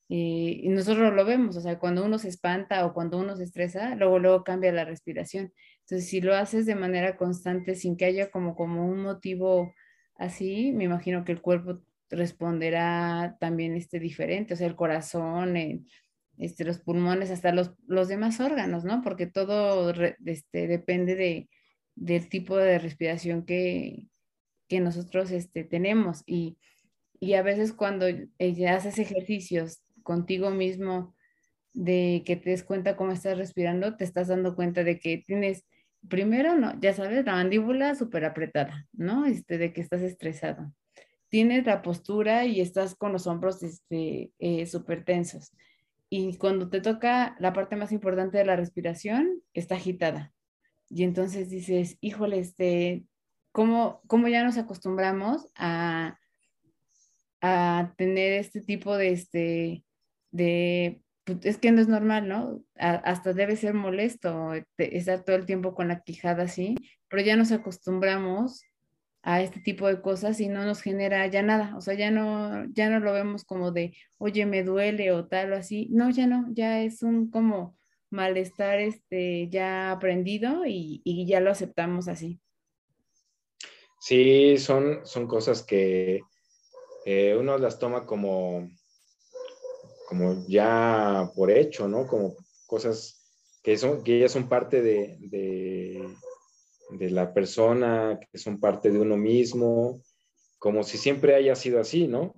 Y, nosotros lo vemos, o sea, cuando uno se espanta o cuando uno se estresa, luego, luego cambia la respiración. Entonces, si lo haces de manera constante sin que haya como, como un motivo así, me imagino que el cuerpo responderá también este, diferente, o sea, el corazón, este, los pulmones, hasta los, los demás órganos, ¿no? Porque todo este, depende de, del tipo de respiración que, que nosotros este, tenemos. Y, y a veces cuando haces ejercicios contigo mismo, de que te des cuenta cómo estás respirando, te estás dando cuenta de que tienes, primero, no, ya sabes, la mandíbula súper apretada, ¿no? Este, de que estás estresado tienes la postura y estás con los hombros este, eh, súper tensos. Y cuando te toca la parte más importante de la respiración, está agitada. Y entonces dices, híjole, este, ¿cómo, cómo ya nos acostumbramos a, a tener este tipo de, este, de, pues, es que no es normal, ¿no? hasta debe ser molesto estar todo el tiempo con la quijada así, pero ya nos acostumbramos a este tipo de cosas y no nos genera ya nada, o sea, ya no, ya no lo vemos como de, oye, me duele o tal o así, no, ya no, ya es un como malestar este, ya aprendido y, y ya lo aceptamos así. Sí, son, son cosas que eh, uno las toma como, como ya por hecho, ¿no? Como cosas que, son, que ya son parte de, de de la persona, que son parte de uno mismo, como si siempre haya sido así, ¿no?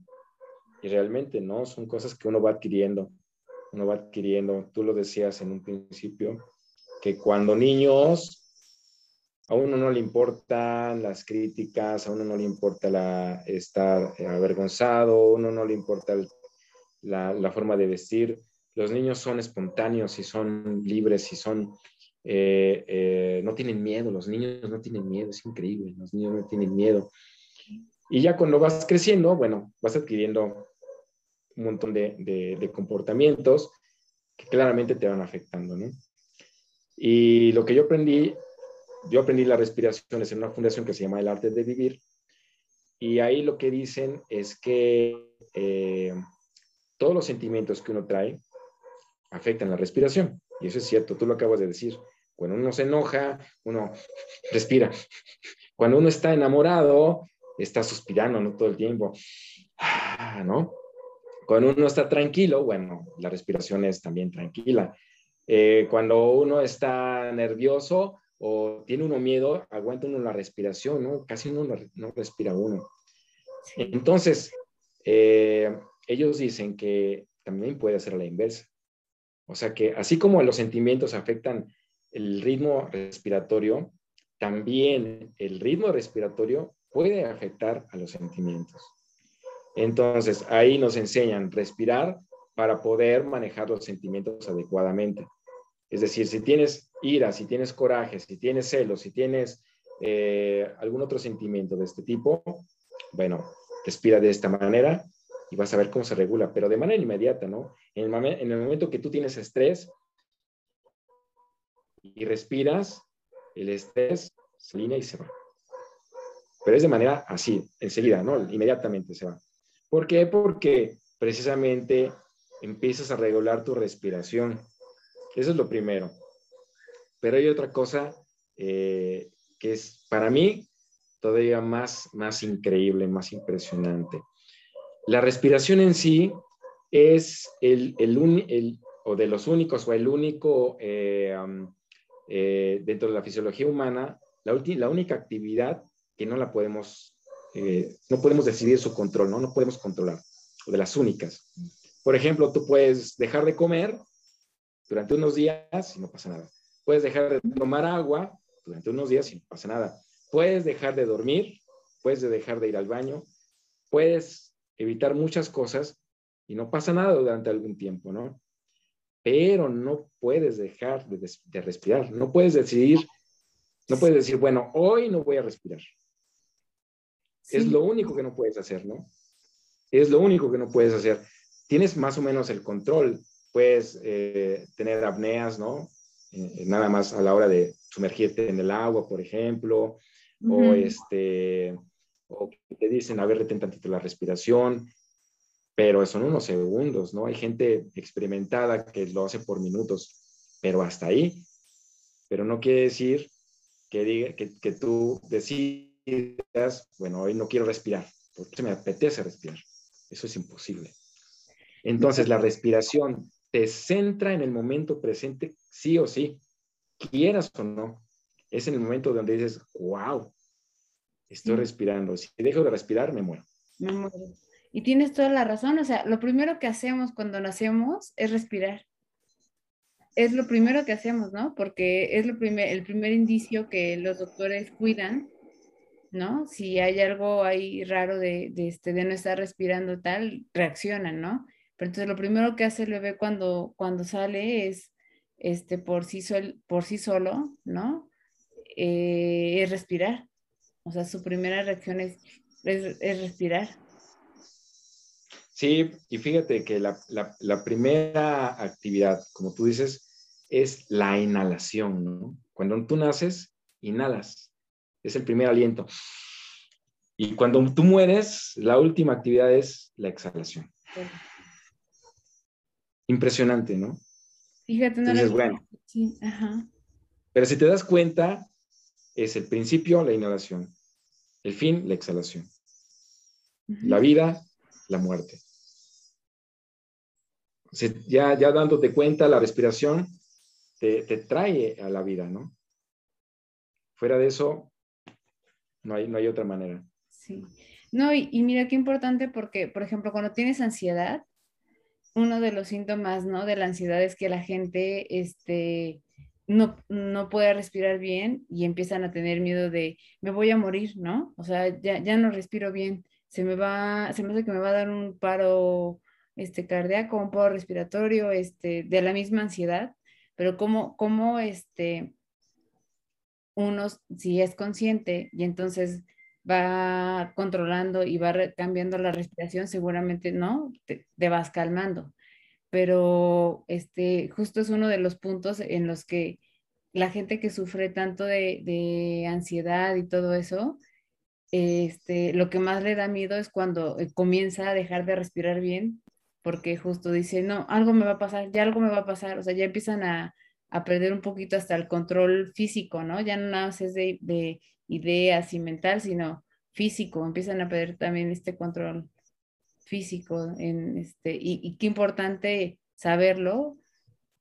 Y realmente no, son cosas que uno va adquiriendo, uno va adquiriendo. Tú lo decías en un principio, que cuando niños, a uno no le importan las críticas, a uno no le importa la, estar avergonzado, a uno no le importa la, forma de vestir. Los niños son espontáneos y son libres y son eh, eh, no tienen miedo, los niños no tienen miedo, es increíble, los niños no tienen miedo. Y ya cuando vas creciendo, bueno, vas adquiriendo un montón de, de, comportamientos que claramente te van afectando, ¿no? Y lo que yo aprendí, yo aprendí las respiraciones en una fundación que se llama El Arte de Vivir, y ahí lo que dicen es que eh, todos los sentimientos que uno trae afectan la respiración. Y eso es cierto, tú lo acabas de decir. Cuando uno se enoja, uno respira. Cuando uno está enamorado, está suspirando ¿no? todo el tiempo. Ah, ¿No? Cuando uno está tranquilo, bueno, la respiración es también tranquila. Eh, cuando uno está nervioso o tiene uno miedo, aguanta uno la respiración, ¿no? Casi uno no respira uno. Entonces, eh, ellos dicen que también puede ser la inversa. O sea que así como los sentimientos afectan el ritmo respiratorio, también el ritmo respiratorio puede afectar a los sentimientos. Entonces, ahí nos enseñan respirar para poder manejar los sentimientos adecuadamente. Es decir, si tienes ira, si tienes coraje, si tienes celos, si tienes eh, algún otro sentimiento de este tipo, bueno, respira de esta manera y vas a ver cómo se regula, pero de manera inmediata, ¿no? En el, en el momento que tú tienes estrés y respiras, el estrés se alinea y se va. Pero es de manera así, enseguida, ¿no? Inmediatamente se va. ¿Por qué? Porque precisamente empiezas a regular tu respiración. Eso es lo primero. Pero hay otra cosa eh, que es para mí todavía más, más increíble, más impresionante. La respiración en sí es el, el, o de los únicos, o el único eh, eh, dentro de la fisiología humana, la, la, única actividad que no la podemos, no podemos decidir su control, ¿no? No podemos controlar, o de las únicas. Por ejemplo, tú puedes dejar de comer durante unos días y no pasa nada. Puedes dejar de tomar agua durante unos días y no pasa nada. Puedes dejar de dormir, puedes dejar de ir al baño, puedes evitar muchas cosas y no pasa nada durante algún tiempo, ¿no? Pero no puedes dejar de, respirar, no puedes decidir, no puedes decir, bueno, hoy no voy a respirar. Es lo único que no puedes hacer, ¿no? Es lo único que no puedes hacer tienes más o menos el control. Puedes eh, tener apneas, ¿no? Eh, nada más a la hora de sumergirte en el agua, por ejemplo, o este, o te dicen, a ver, retén tantito la respiración, pero son unos segundos, ¿no? Hay gente experimentada que lo hace por minutos, pero hasta ahí. Pero no quiere decir que, diga, que, que tú decidas, bueno, hoy no quiero respirar, porque me apetece respirar. Eso es imposible. Entonces, la respiración te centra en el momento presente, sí o sí, quieras o no. Es en el momento donde dices, wow, estoy respirando. Si dejo de respirar, me muero. Me muero. Y tienes toda la razón. O sea, lo primero que hacemos cuando nacemos es respirar. Es lo primero que hacemos, ¿no? Porque es lo primer, el primer indicio que los doctores cuidan, ¿no? Si hay algo ahí raro de, de, este, de no estar respirando tal, reaccionan, ¿no? Pero entonces lo primero que hace el bebé cuando, cuando sale es, este, por sí, sol, por sí solo, ¿no? Eh, es respirar. O sea, su primera reacción es, es, respirar. Sí, y fíjate que la, la, la, primera actividad, como tú dices, es la inhalación, ¿no? Cuando tú naces, inhalas. Es el primer aliento. Y cuando tú mueres, la última actividad es la exhalación. Impresionante, ¿no? Fíjate, no Entonces, bueno. Sí, ajá. Pero si te das cuenta, es el principio la inhalación, el fin la exhalación, la vida, la muerte. ya, ya dándote cuenta, la respiración te, te, trae a la vida, ¿no? Fuera de eso, no hay, no hay otra manera. Sí. No, y, y mira qué importante porque, por ejemplo, cuando tienes ansiedad, uno de los síntomas, ¿no? De la ansiedad es que la gente, este, no, no puede respirar bien y empiezan a tener miedo de, me voy a morir, ¿no? O sea, ya, ya no respiro bien, se me va, se me hace que me va a dar un paro, este, cardíaco, un paro respiratorio, este, de la misma ansiedad, pero como, como, este, uno, si es consciente y entonces va controlando y va cambiando la respiración, seguramente, ¿no? Te, vas calmando. Pero este, justo es uno de los puntos en los que la gente que sufre tanto de, ansiedad y todo eso, este, lo que más le da miedo es cuando eh, comienza a dejar de respirar bien, porque justo dice, no, algo me va a pasar, ya algo me va a pasar, o sea, ya empiezan a, perder un poquito hasta el control físico, ¿no? Ya no nada más es de, de ideas y mental, sino físico, empiezan a perder también este control físico en este, y, qué importante saberlo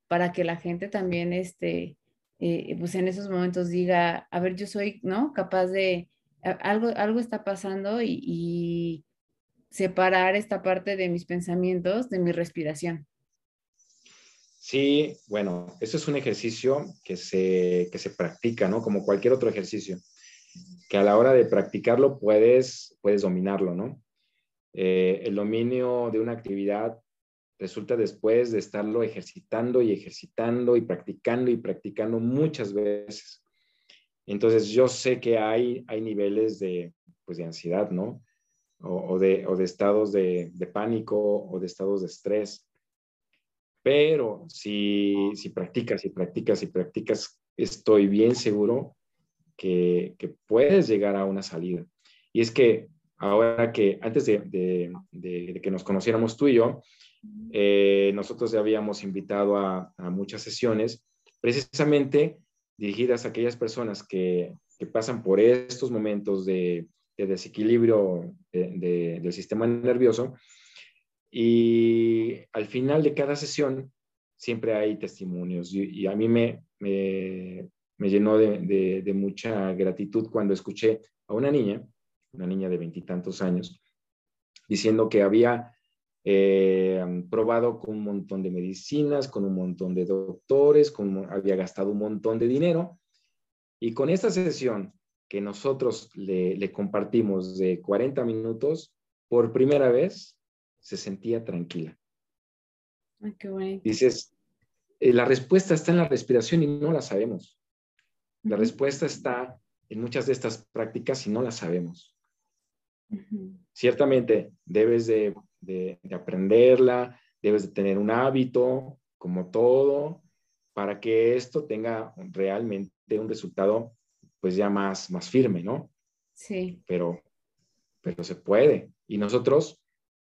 para que la gente también este, eh, pues en esos momentos diga, a ver, yo soy, ¿no? Capaz de, algo, algo está pasando y, separar esta parte de mis pensamientos de mi respiración. Sí, bueno, eso es un ejercicio que se, que se practica, ¿no? Como cualquier otro ejercicio que a la hora de practicarlo puedes, puedes dominarlo, ¿no? Eh, el dominio de una actividad resulta después de estarlo ejercitando y ejercitando y practicando y practicando muchas veces. Entonces yo sé que hay, hay niveles de, pues, de ansiedad, ¿no? O, de, o de, estados de, de, pánico o de estados de estrés. Pero si, si practicas y practicas y practicas, estoy bien seguro que, puedes llegar a una salida. Y es que ahora que antes de, que nos conociéramos tú y yo, eh, nosotros ya habíamos invitado a, muchas sesiones precisamente dirigidas a aquellas personas que, pasan por estos momentos de, desequilibrio del sistema nervioso. Y al final de cada sesión siempre hay testimonios y, a mí me, llenó de, mucha gratitud cuando escuché a una niña, una niña de veintitantos años, diciendo que había eh, probado con un montón de medicinas, con un montón de doctores, con, había gastado un montón de dinero y con esta sesión que nosotros le, compartimos de 40 minutos, por primera vez se sentía tranquila. Ay, qué. Dices, eh, la respuesta está en la respiración y no la sabemos. La respuesta está en muchas de estas prácticas y no la sabemos. Ciertamente debes de, de, aprenderla, debes de tener un hábito, como todo, para que esto tenga realmente un resultado pues ya más, más firme, ¿no? Sí. Pero, pero se puede. Y nosotros,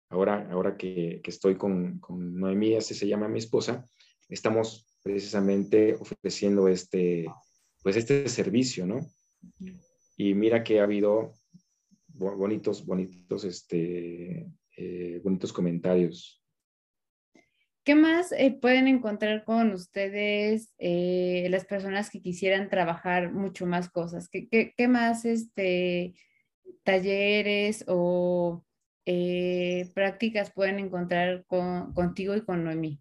ahora, ahora que, que estoy con, con Noemí, así se llama mi esposa, estamos precisamente ofreciendo este, pues este servicio, ¿no? Y mira que ha habido bonitos, bonitos, este, eh, bonitos comentarios. ¿Qué más eh, pueden encontrar con ustedes eh, las personas que quisieran trabajar mucho más cosas? ¿Qué, qué, más este, talleres o prácticas pueden encontrar con, contigo y con Noemí?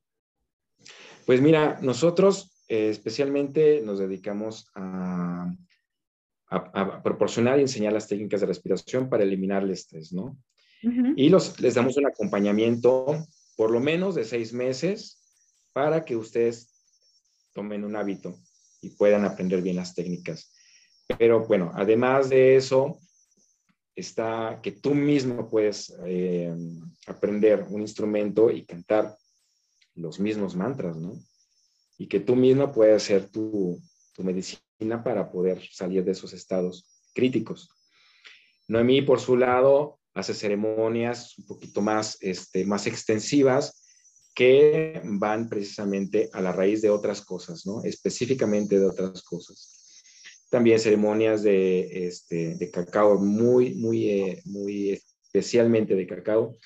Pues mira, nosotros especialmente nos dedicamos a, proporcionar y enseñar las técnicas de respiración para eliminar el estrés, ¿no? Y los, les damos un acompañamiento por lo menos de seis meses para que ustedes tomen un hábito y puedan aprender bien las técnicas. Pero bueno, además de eso, está que tú mismo puedes eh, aprender un instrumento y cantar los mismos mantras, ¿no? Y que tú mismo puedes hacer tu, tu medicina para poder salir de esos estados críticos. Noemí, por su lado, hace ceremonias un poquito más, este, más extensivas que van precisamente a la raíz de otras cosas, ¿no? Específicamente de otras cosas. También ceremonias de, este, de cacao, muy, muy, eh, muy especialmente de cacao.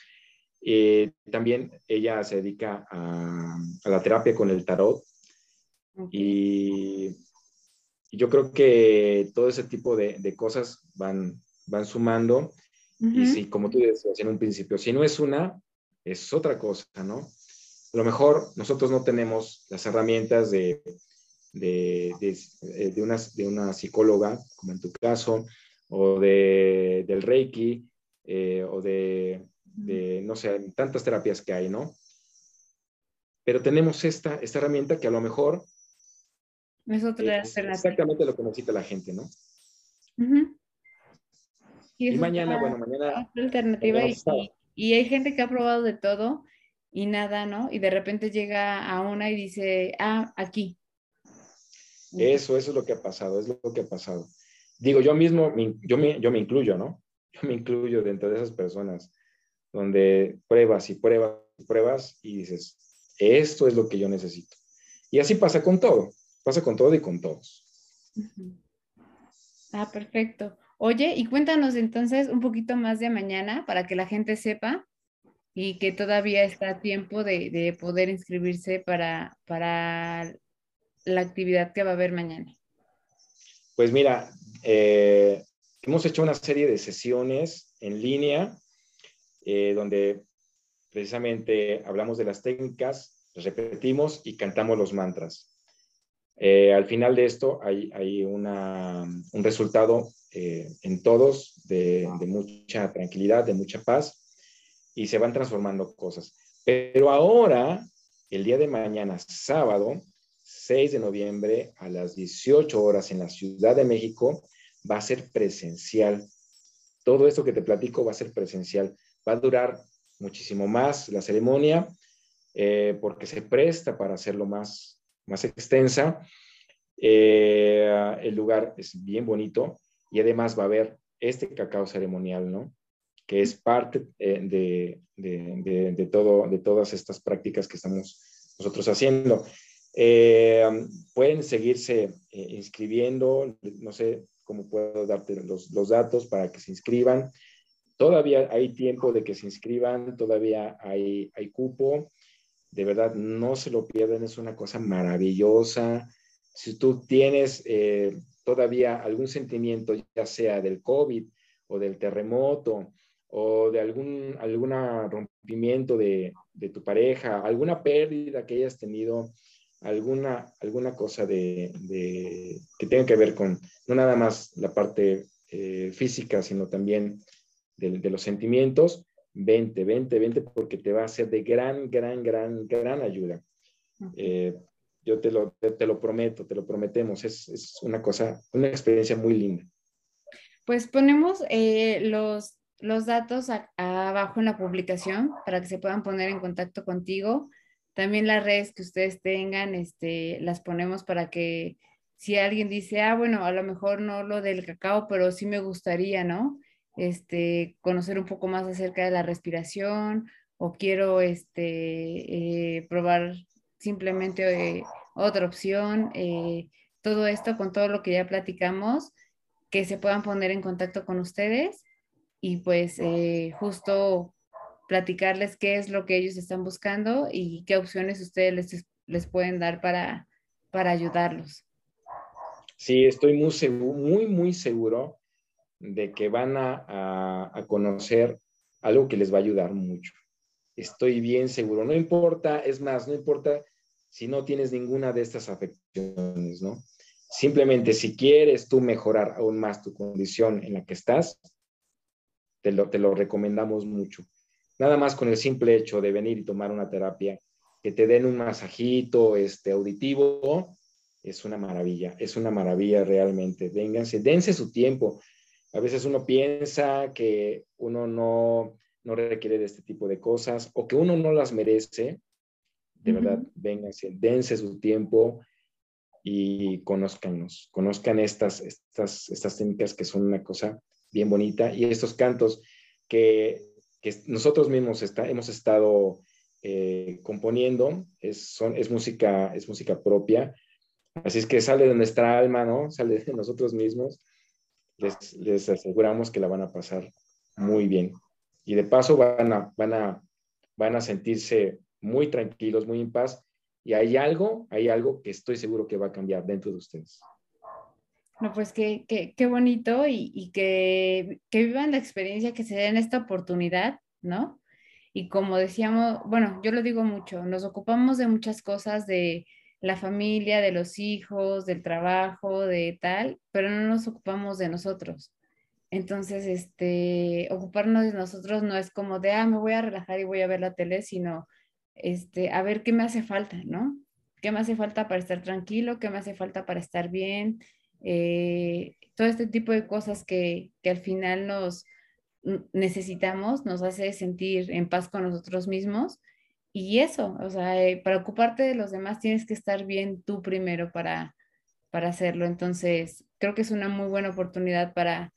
Eh, también ella se dedica a, a, la terapia con el tarot. Y, yo creo que todo ese tipo de, de cosas van, van sumando y si, como tú decías en un principio, si no es una, es otra cosa, ¿no? A lo mejor nosotros no tenemos las herramientas de, de, de, de, una, de una psicóloga, como en tu caso, o de, del Reiki, eh, o de, de, no sé, tantas terapias que hay, ¿no? Pero tenemos esta, esta herramienta que a lo mejor es, otra es exactamente lo que necesita la gente, ¿no? Y, mañana, bueno, mañana. Alternativa y, hay gente que ha probado de todo y nada, ¿no? Y de repente llega a una y dice, ah, aquí. Eso, eso es lo que ha pasado, es lo que ha pasado. Digo, yo mismo, yo me, yo me incluyo, ¿no? Yo me incluyo dentro de esas personas donde pruebas y pruebas y pruebas y dices, esto es lo que yo necesito. Y así pasa con todo, pasa con todo y con todos. Ah, perfecto. Oye, y cuéntanos entonces un poquito más de mañana para que la gente sepa y que todavía está a tiempo de, poder inscribirse para, para la actividad que va a haber mañana. Pues mira, eh, hemos hecho una serie de sesiones en línea eh, donde precisamente hablamos de las técnicas, repetimos y cantamos los mantras. Eh, al final de esto hay, hay una, un resultado eh, en todos de, mucha tranquilidad, de mucha paz, y se van transformando cosas. Pero ahora, el día de mañana, sábado, 6 de noviembre, a las 18 horas en la Ciudad de México, va a ser presencial. Todo esto que te platico va a ser presencial. Va a durar muchísimo más la ceremonia, eh, porque se presta para hacerlo más, más extensa. Eh, el lugar es bien bonito y además va a haber este cacao ceremonial, ¿no? Que es parte eh, de, de, todo, de todas estas prácticas que estamos nosotros haciendo. Eh, pueden seguirse inscribiendo, no sé cómo puedo darte los, los, datos para que se inscriban. Todavía hay tiempo de que se inscriban, todavía hay, hay cupo. De verdad, no se lo pierdan, es una cosa maravillosa. Si tú tienes eh, todavía algún sentimiento, ya sea del COVID o del terremoto o de algún rompimiento de, de tu pareja, alguna pérdida que hayas tenido, alguna, alguna cosa de, que tenga que ver con no nada más la parte eh, física, sino también de, los sentimientos, vente, vente, vente, porque te va a ser de gran, gran, gran, gran ayuda. Eh, yo te lo, te lo prometo, te lo prometemos, es, es, una cosa, una experiencia muy linda. Pues ponemos eh, los, los datos abajo en la publicación para que se puedan poner en contacto contigo también las redes que ustedes tengan, este, las ponemos para que si alguien dice, ah, bueno, a lo mejor no lo del cacao, pero sí me gustaría, ¿no? Este, conocer un poco más acerca de la respiración o quiero este, eh, probar simplemente eh, otra opción, eh, todo esto con todo lo que ya platicamos, que se puedan poner en contacto con ustedes y pues justo platicarles qué es lo que ellos están buscando y qué opciones ustedes les, pueden dar para, para ayudarlos. Sí, estoy muy, muy, muy seguro de que van a, a, conocer algo que les va a ayudar mucho. Estoy bien seguro. No importa, es más, no importa si no tienes ninguna de estas afecciones, ¿no? Simplemente si quieres tú mejorar aún más tu condición en la que estás, te lo, te lo recomendamos mucho. Nada más con el simple hecho de venir y tomar una terapia, que te den un masajito este, auditivo, es una maravilla, es una maravilla realmente. Vénganse, dense su tiempo. A veces uno piensa que uno no, no requiere de este tipo de cosas o que uno no las merece. De verdad, vénganse, dense su tiempo y conózcanos, conozcan estas, estas, estas técnicas que son una cosa bien bonita y estos cantos que que nosotros mismos está, hemos estado eh, componiendo, es, son, es, música, es música propia, así es que sale de nuestra alma, ¿no? Sale de nosotros mismos, les, les aseguramos que la van a pasar muy bien. Y de paso van a, van a, van a sentirse muy tranquilos, muy en paz, y hay algo, hay algo que estoy seguro que va a cambiar dentro de ustedes. No, pues qué, qué, qué bonito y, y que, que, vivan la experiencia, que se den esta oportunidad, ¿no? Y como decíamos, bueno, yo lo digo mucho, nos ocupamos de muchas cosas, de la familia, de los hijos, del trabajo, de tal, pero no nos ocupamos de nosotros. Entonces, este, ocuparnos de nosotros no es como de, ah, me voy a relajar y voy a ver la tele, sino, este, a ver qué me hace falta, ¿no? ¿Qué me hace falta para estar tranquilo? ¿Qué me hace falta para estar bien? Eh, todo este tipo de cosas que, que, al final nos necesitamos, nos hace sentir en paz con nosotros mismos. Y eso, o sea, eh, para ocuparte de los demás tienes que estar bien tú primero para, para hacerlo. Entonces, creo que es una muy buena oportunidad para,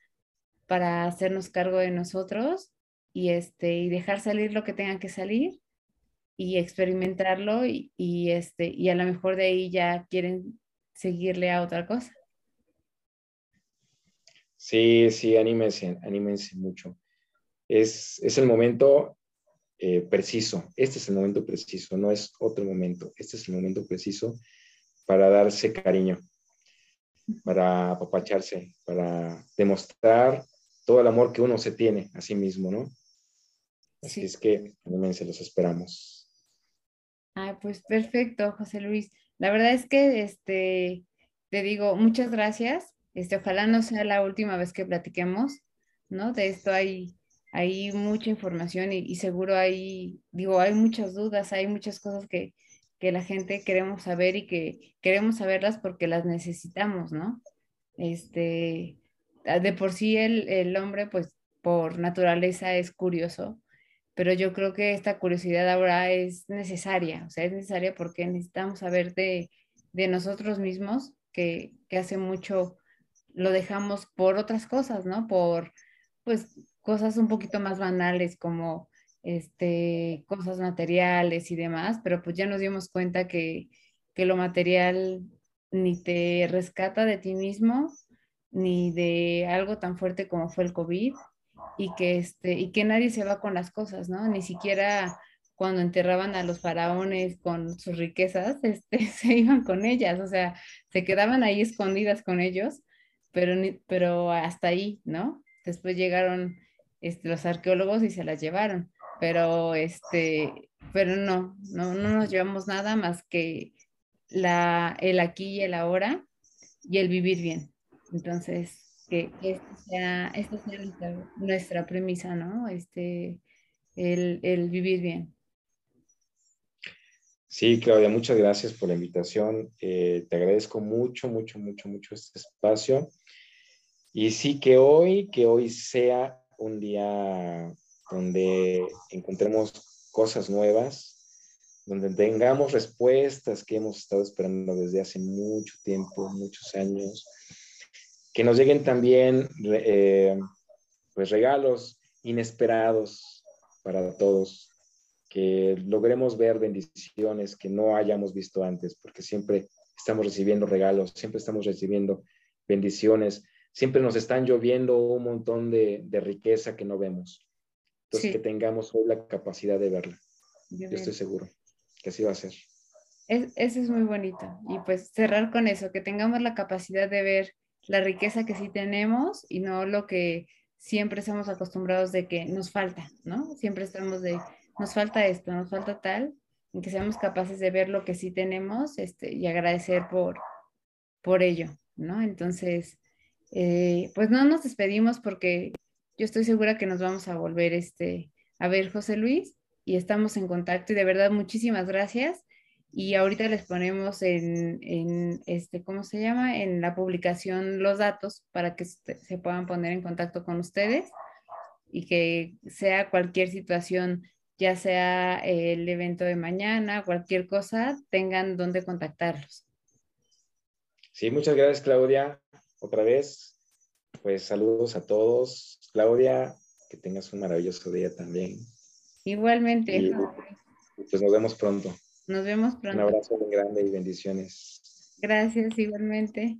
para hacernos cargo de nosotros y, este, y dejar salir lo que tenga que salir y experimentarlo y, este, y a lo mejor de ahí ya quieren seguirle a otra cosa. Sí, sí, anímense, anímense mucho. Es, es el momento eh, preciso, este es el momento preciso, no es otro momento, este es el momento preciso para darse cariño, para apapacharse, para demostrar todo el amor que uno se tiene a sí mismo, ¿no? Así es que, anímense, los esperamos. Ah, pues perfecto, José Luis. La verdad es que, este, te digo, muchas gracias este, ojalá no sea la última vez que platiquemos, ¿no? De esto hay, hay mucha información y, seguro hay, digo, hay muchas dudas, hay muchas cosas que, que la gente queremos saber y que queremos saberlas porque las necesitamos, ¿no? Este, de por sí el, el hombre, pues por naturaleza es curioso, pero yo creo que esta curiosidad ahora es necesaria, o sea, es necesaria porque necesitamos saber de, de nosotros mismos, que, que hace mucho lo dejamos por otras cosas, ¿no? Por, pues, cosas un poquito más banales como, este, cosas materiales y demás, pero pues ya nos dimos cuenta que, que lo material ni te rescata de ti mismo, ni de algo tan fuerte como fue el COVID, y que, este, y que nadie se va con las cosas, ¿no? Ni siquiera cuando enterraban a los faraones con sus riquezas, este, se iban con ellas, o sea, se quedaban ahí escondidas con ellos, pero, pero hasta ahí, ¿no? Después llegaron este, los arqueólogos y se las llevaron, pero, este, pero no, no, no nos llevamos nada más que la, el aquí y el ahora y el vivir bien. Entonces, que, esta sea, nuestra, premisa, ¿no? Este, el, el vivir bien. Sí, Claudia, muchas gracias por la invitación. Eh, te agradezco mucho, mucho, mucho, mucho este espacio. Y sí, que hoy, que hoy sea un día donde encontremos cosas nuevas, donde tengamos respuestas que hemos estado esperando desde hace mucho tiempo, muchos años, que nos lleguen también eh, pues regalos inesperados para todos, que logremos ver bendiciones que no hayamos visto antes, porque siempre estamos recibiendo regalos, siempre estamos recibiendo bendiciones, siempre nos están lloviendo un montón de, riqueza que no vemos. Entonces, que tengamos hoy la capacidad de verla. Yo, estoy seguro que así va a ser. Es, eso es muy bonito. Y pues cerrar con eso, que tengamos la capacidad de ver la riqueza que sí tenemos y no lo que siempre estamos acostumbrados de que nos falta, ¿no? Siempre estamos de, nos falta esto, nos falta tal, y que seamos capaces de ver lo que sí tenemos este, y agradecer por, por ello, ¿no? Entonces, eh, pues no nos despedimos porque yo estoy segura que nos vamos a volver este, a ver, José Luis, y estamos en contacto y de verdad muchísimas gracias. Y ahorita les ponemos en, en este, ¿cómo se llama? En la publicación los datos para que se puedan poner en contacto con ustedes y que sea cualquier situación ya sea el evento de mañana, cualquier cosa, tengan donde contactarlos. Sí, muchas gracias Claudia. Otra vez, pues saludos a todos. Claudia, que tengas un maravilloso día también. Igualmente. pues nos vemos pronto. Nos vemos pronto. Un abrazo muy grande y bendiciones. Gracias, igualmente.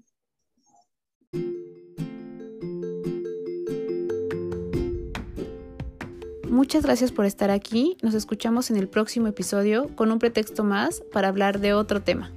Muchas gracias por estar aquí. Nos escuchamos en el próximo episodio con un pretexto más para hablar de otro tema.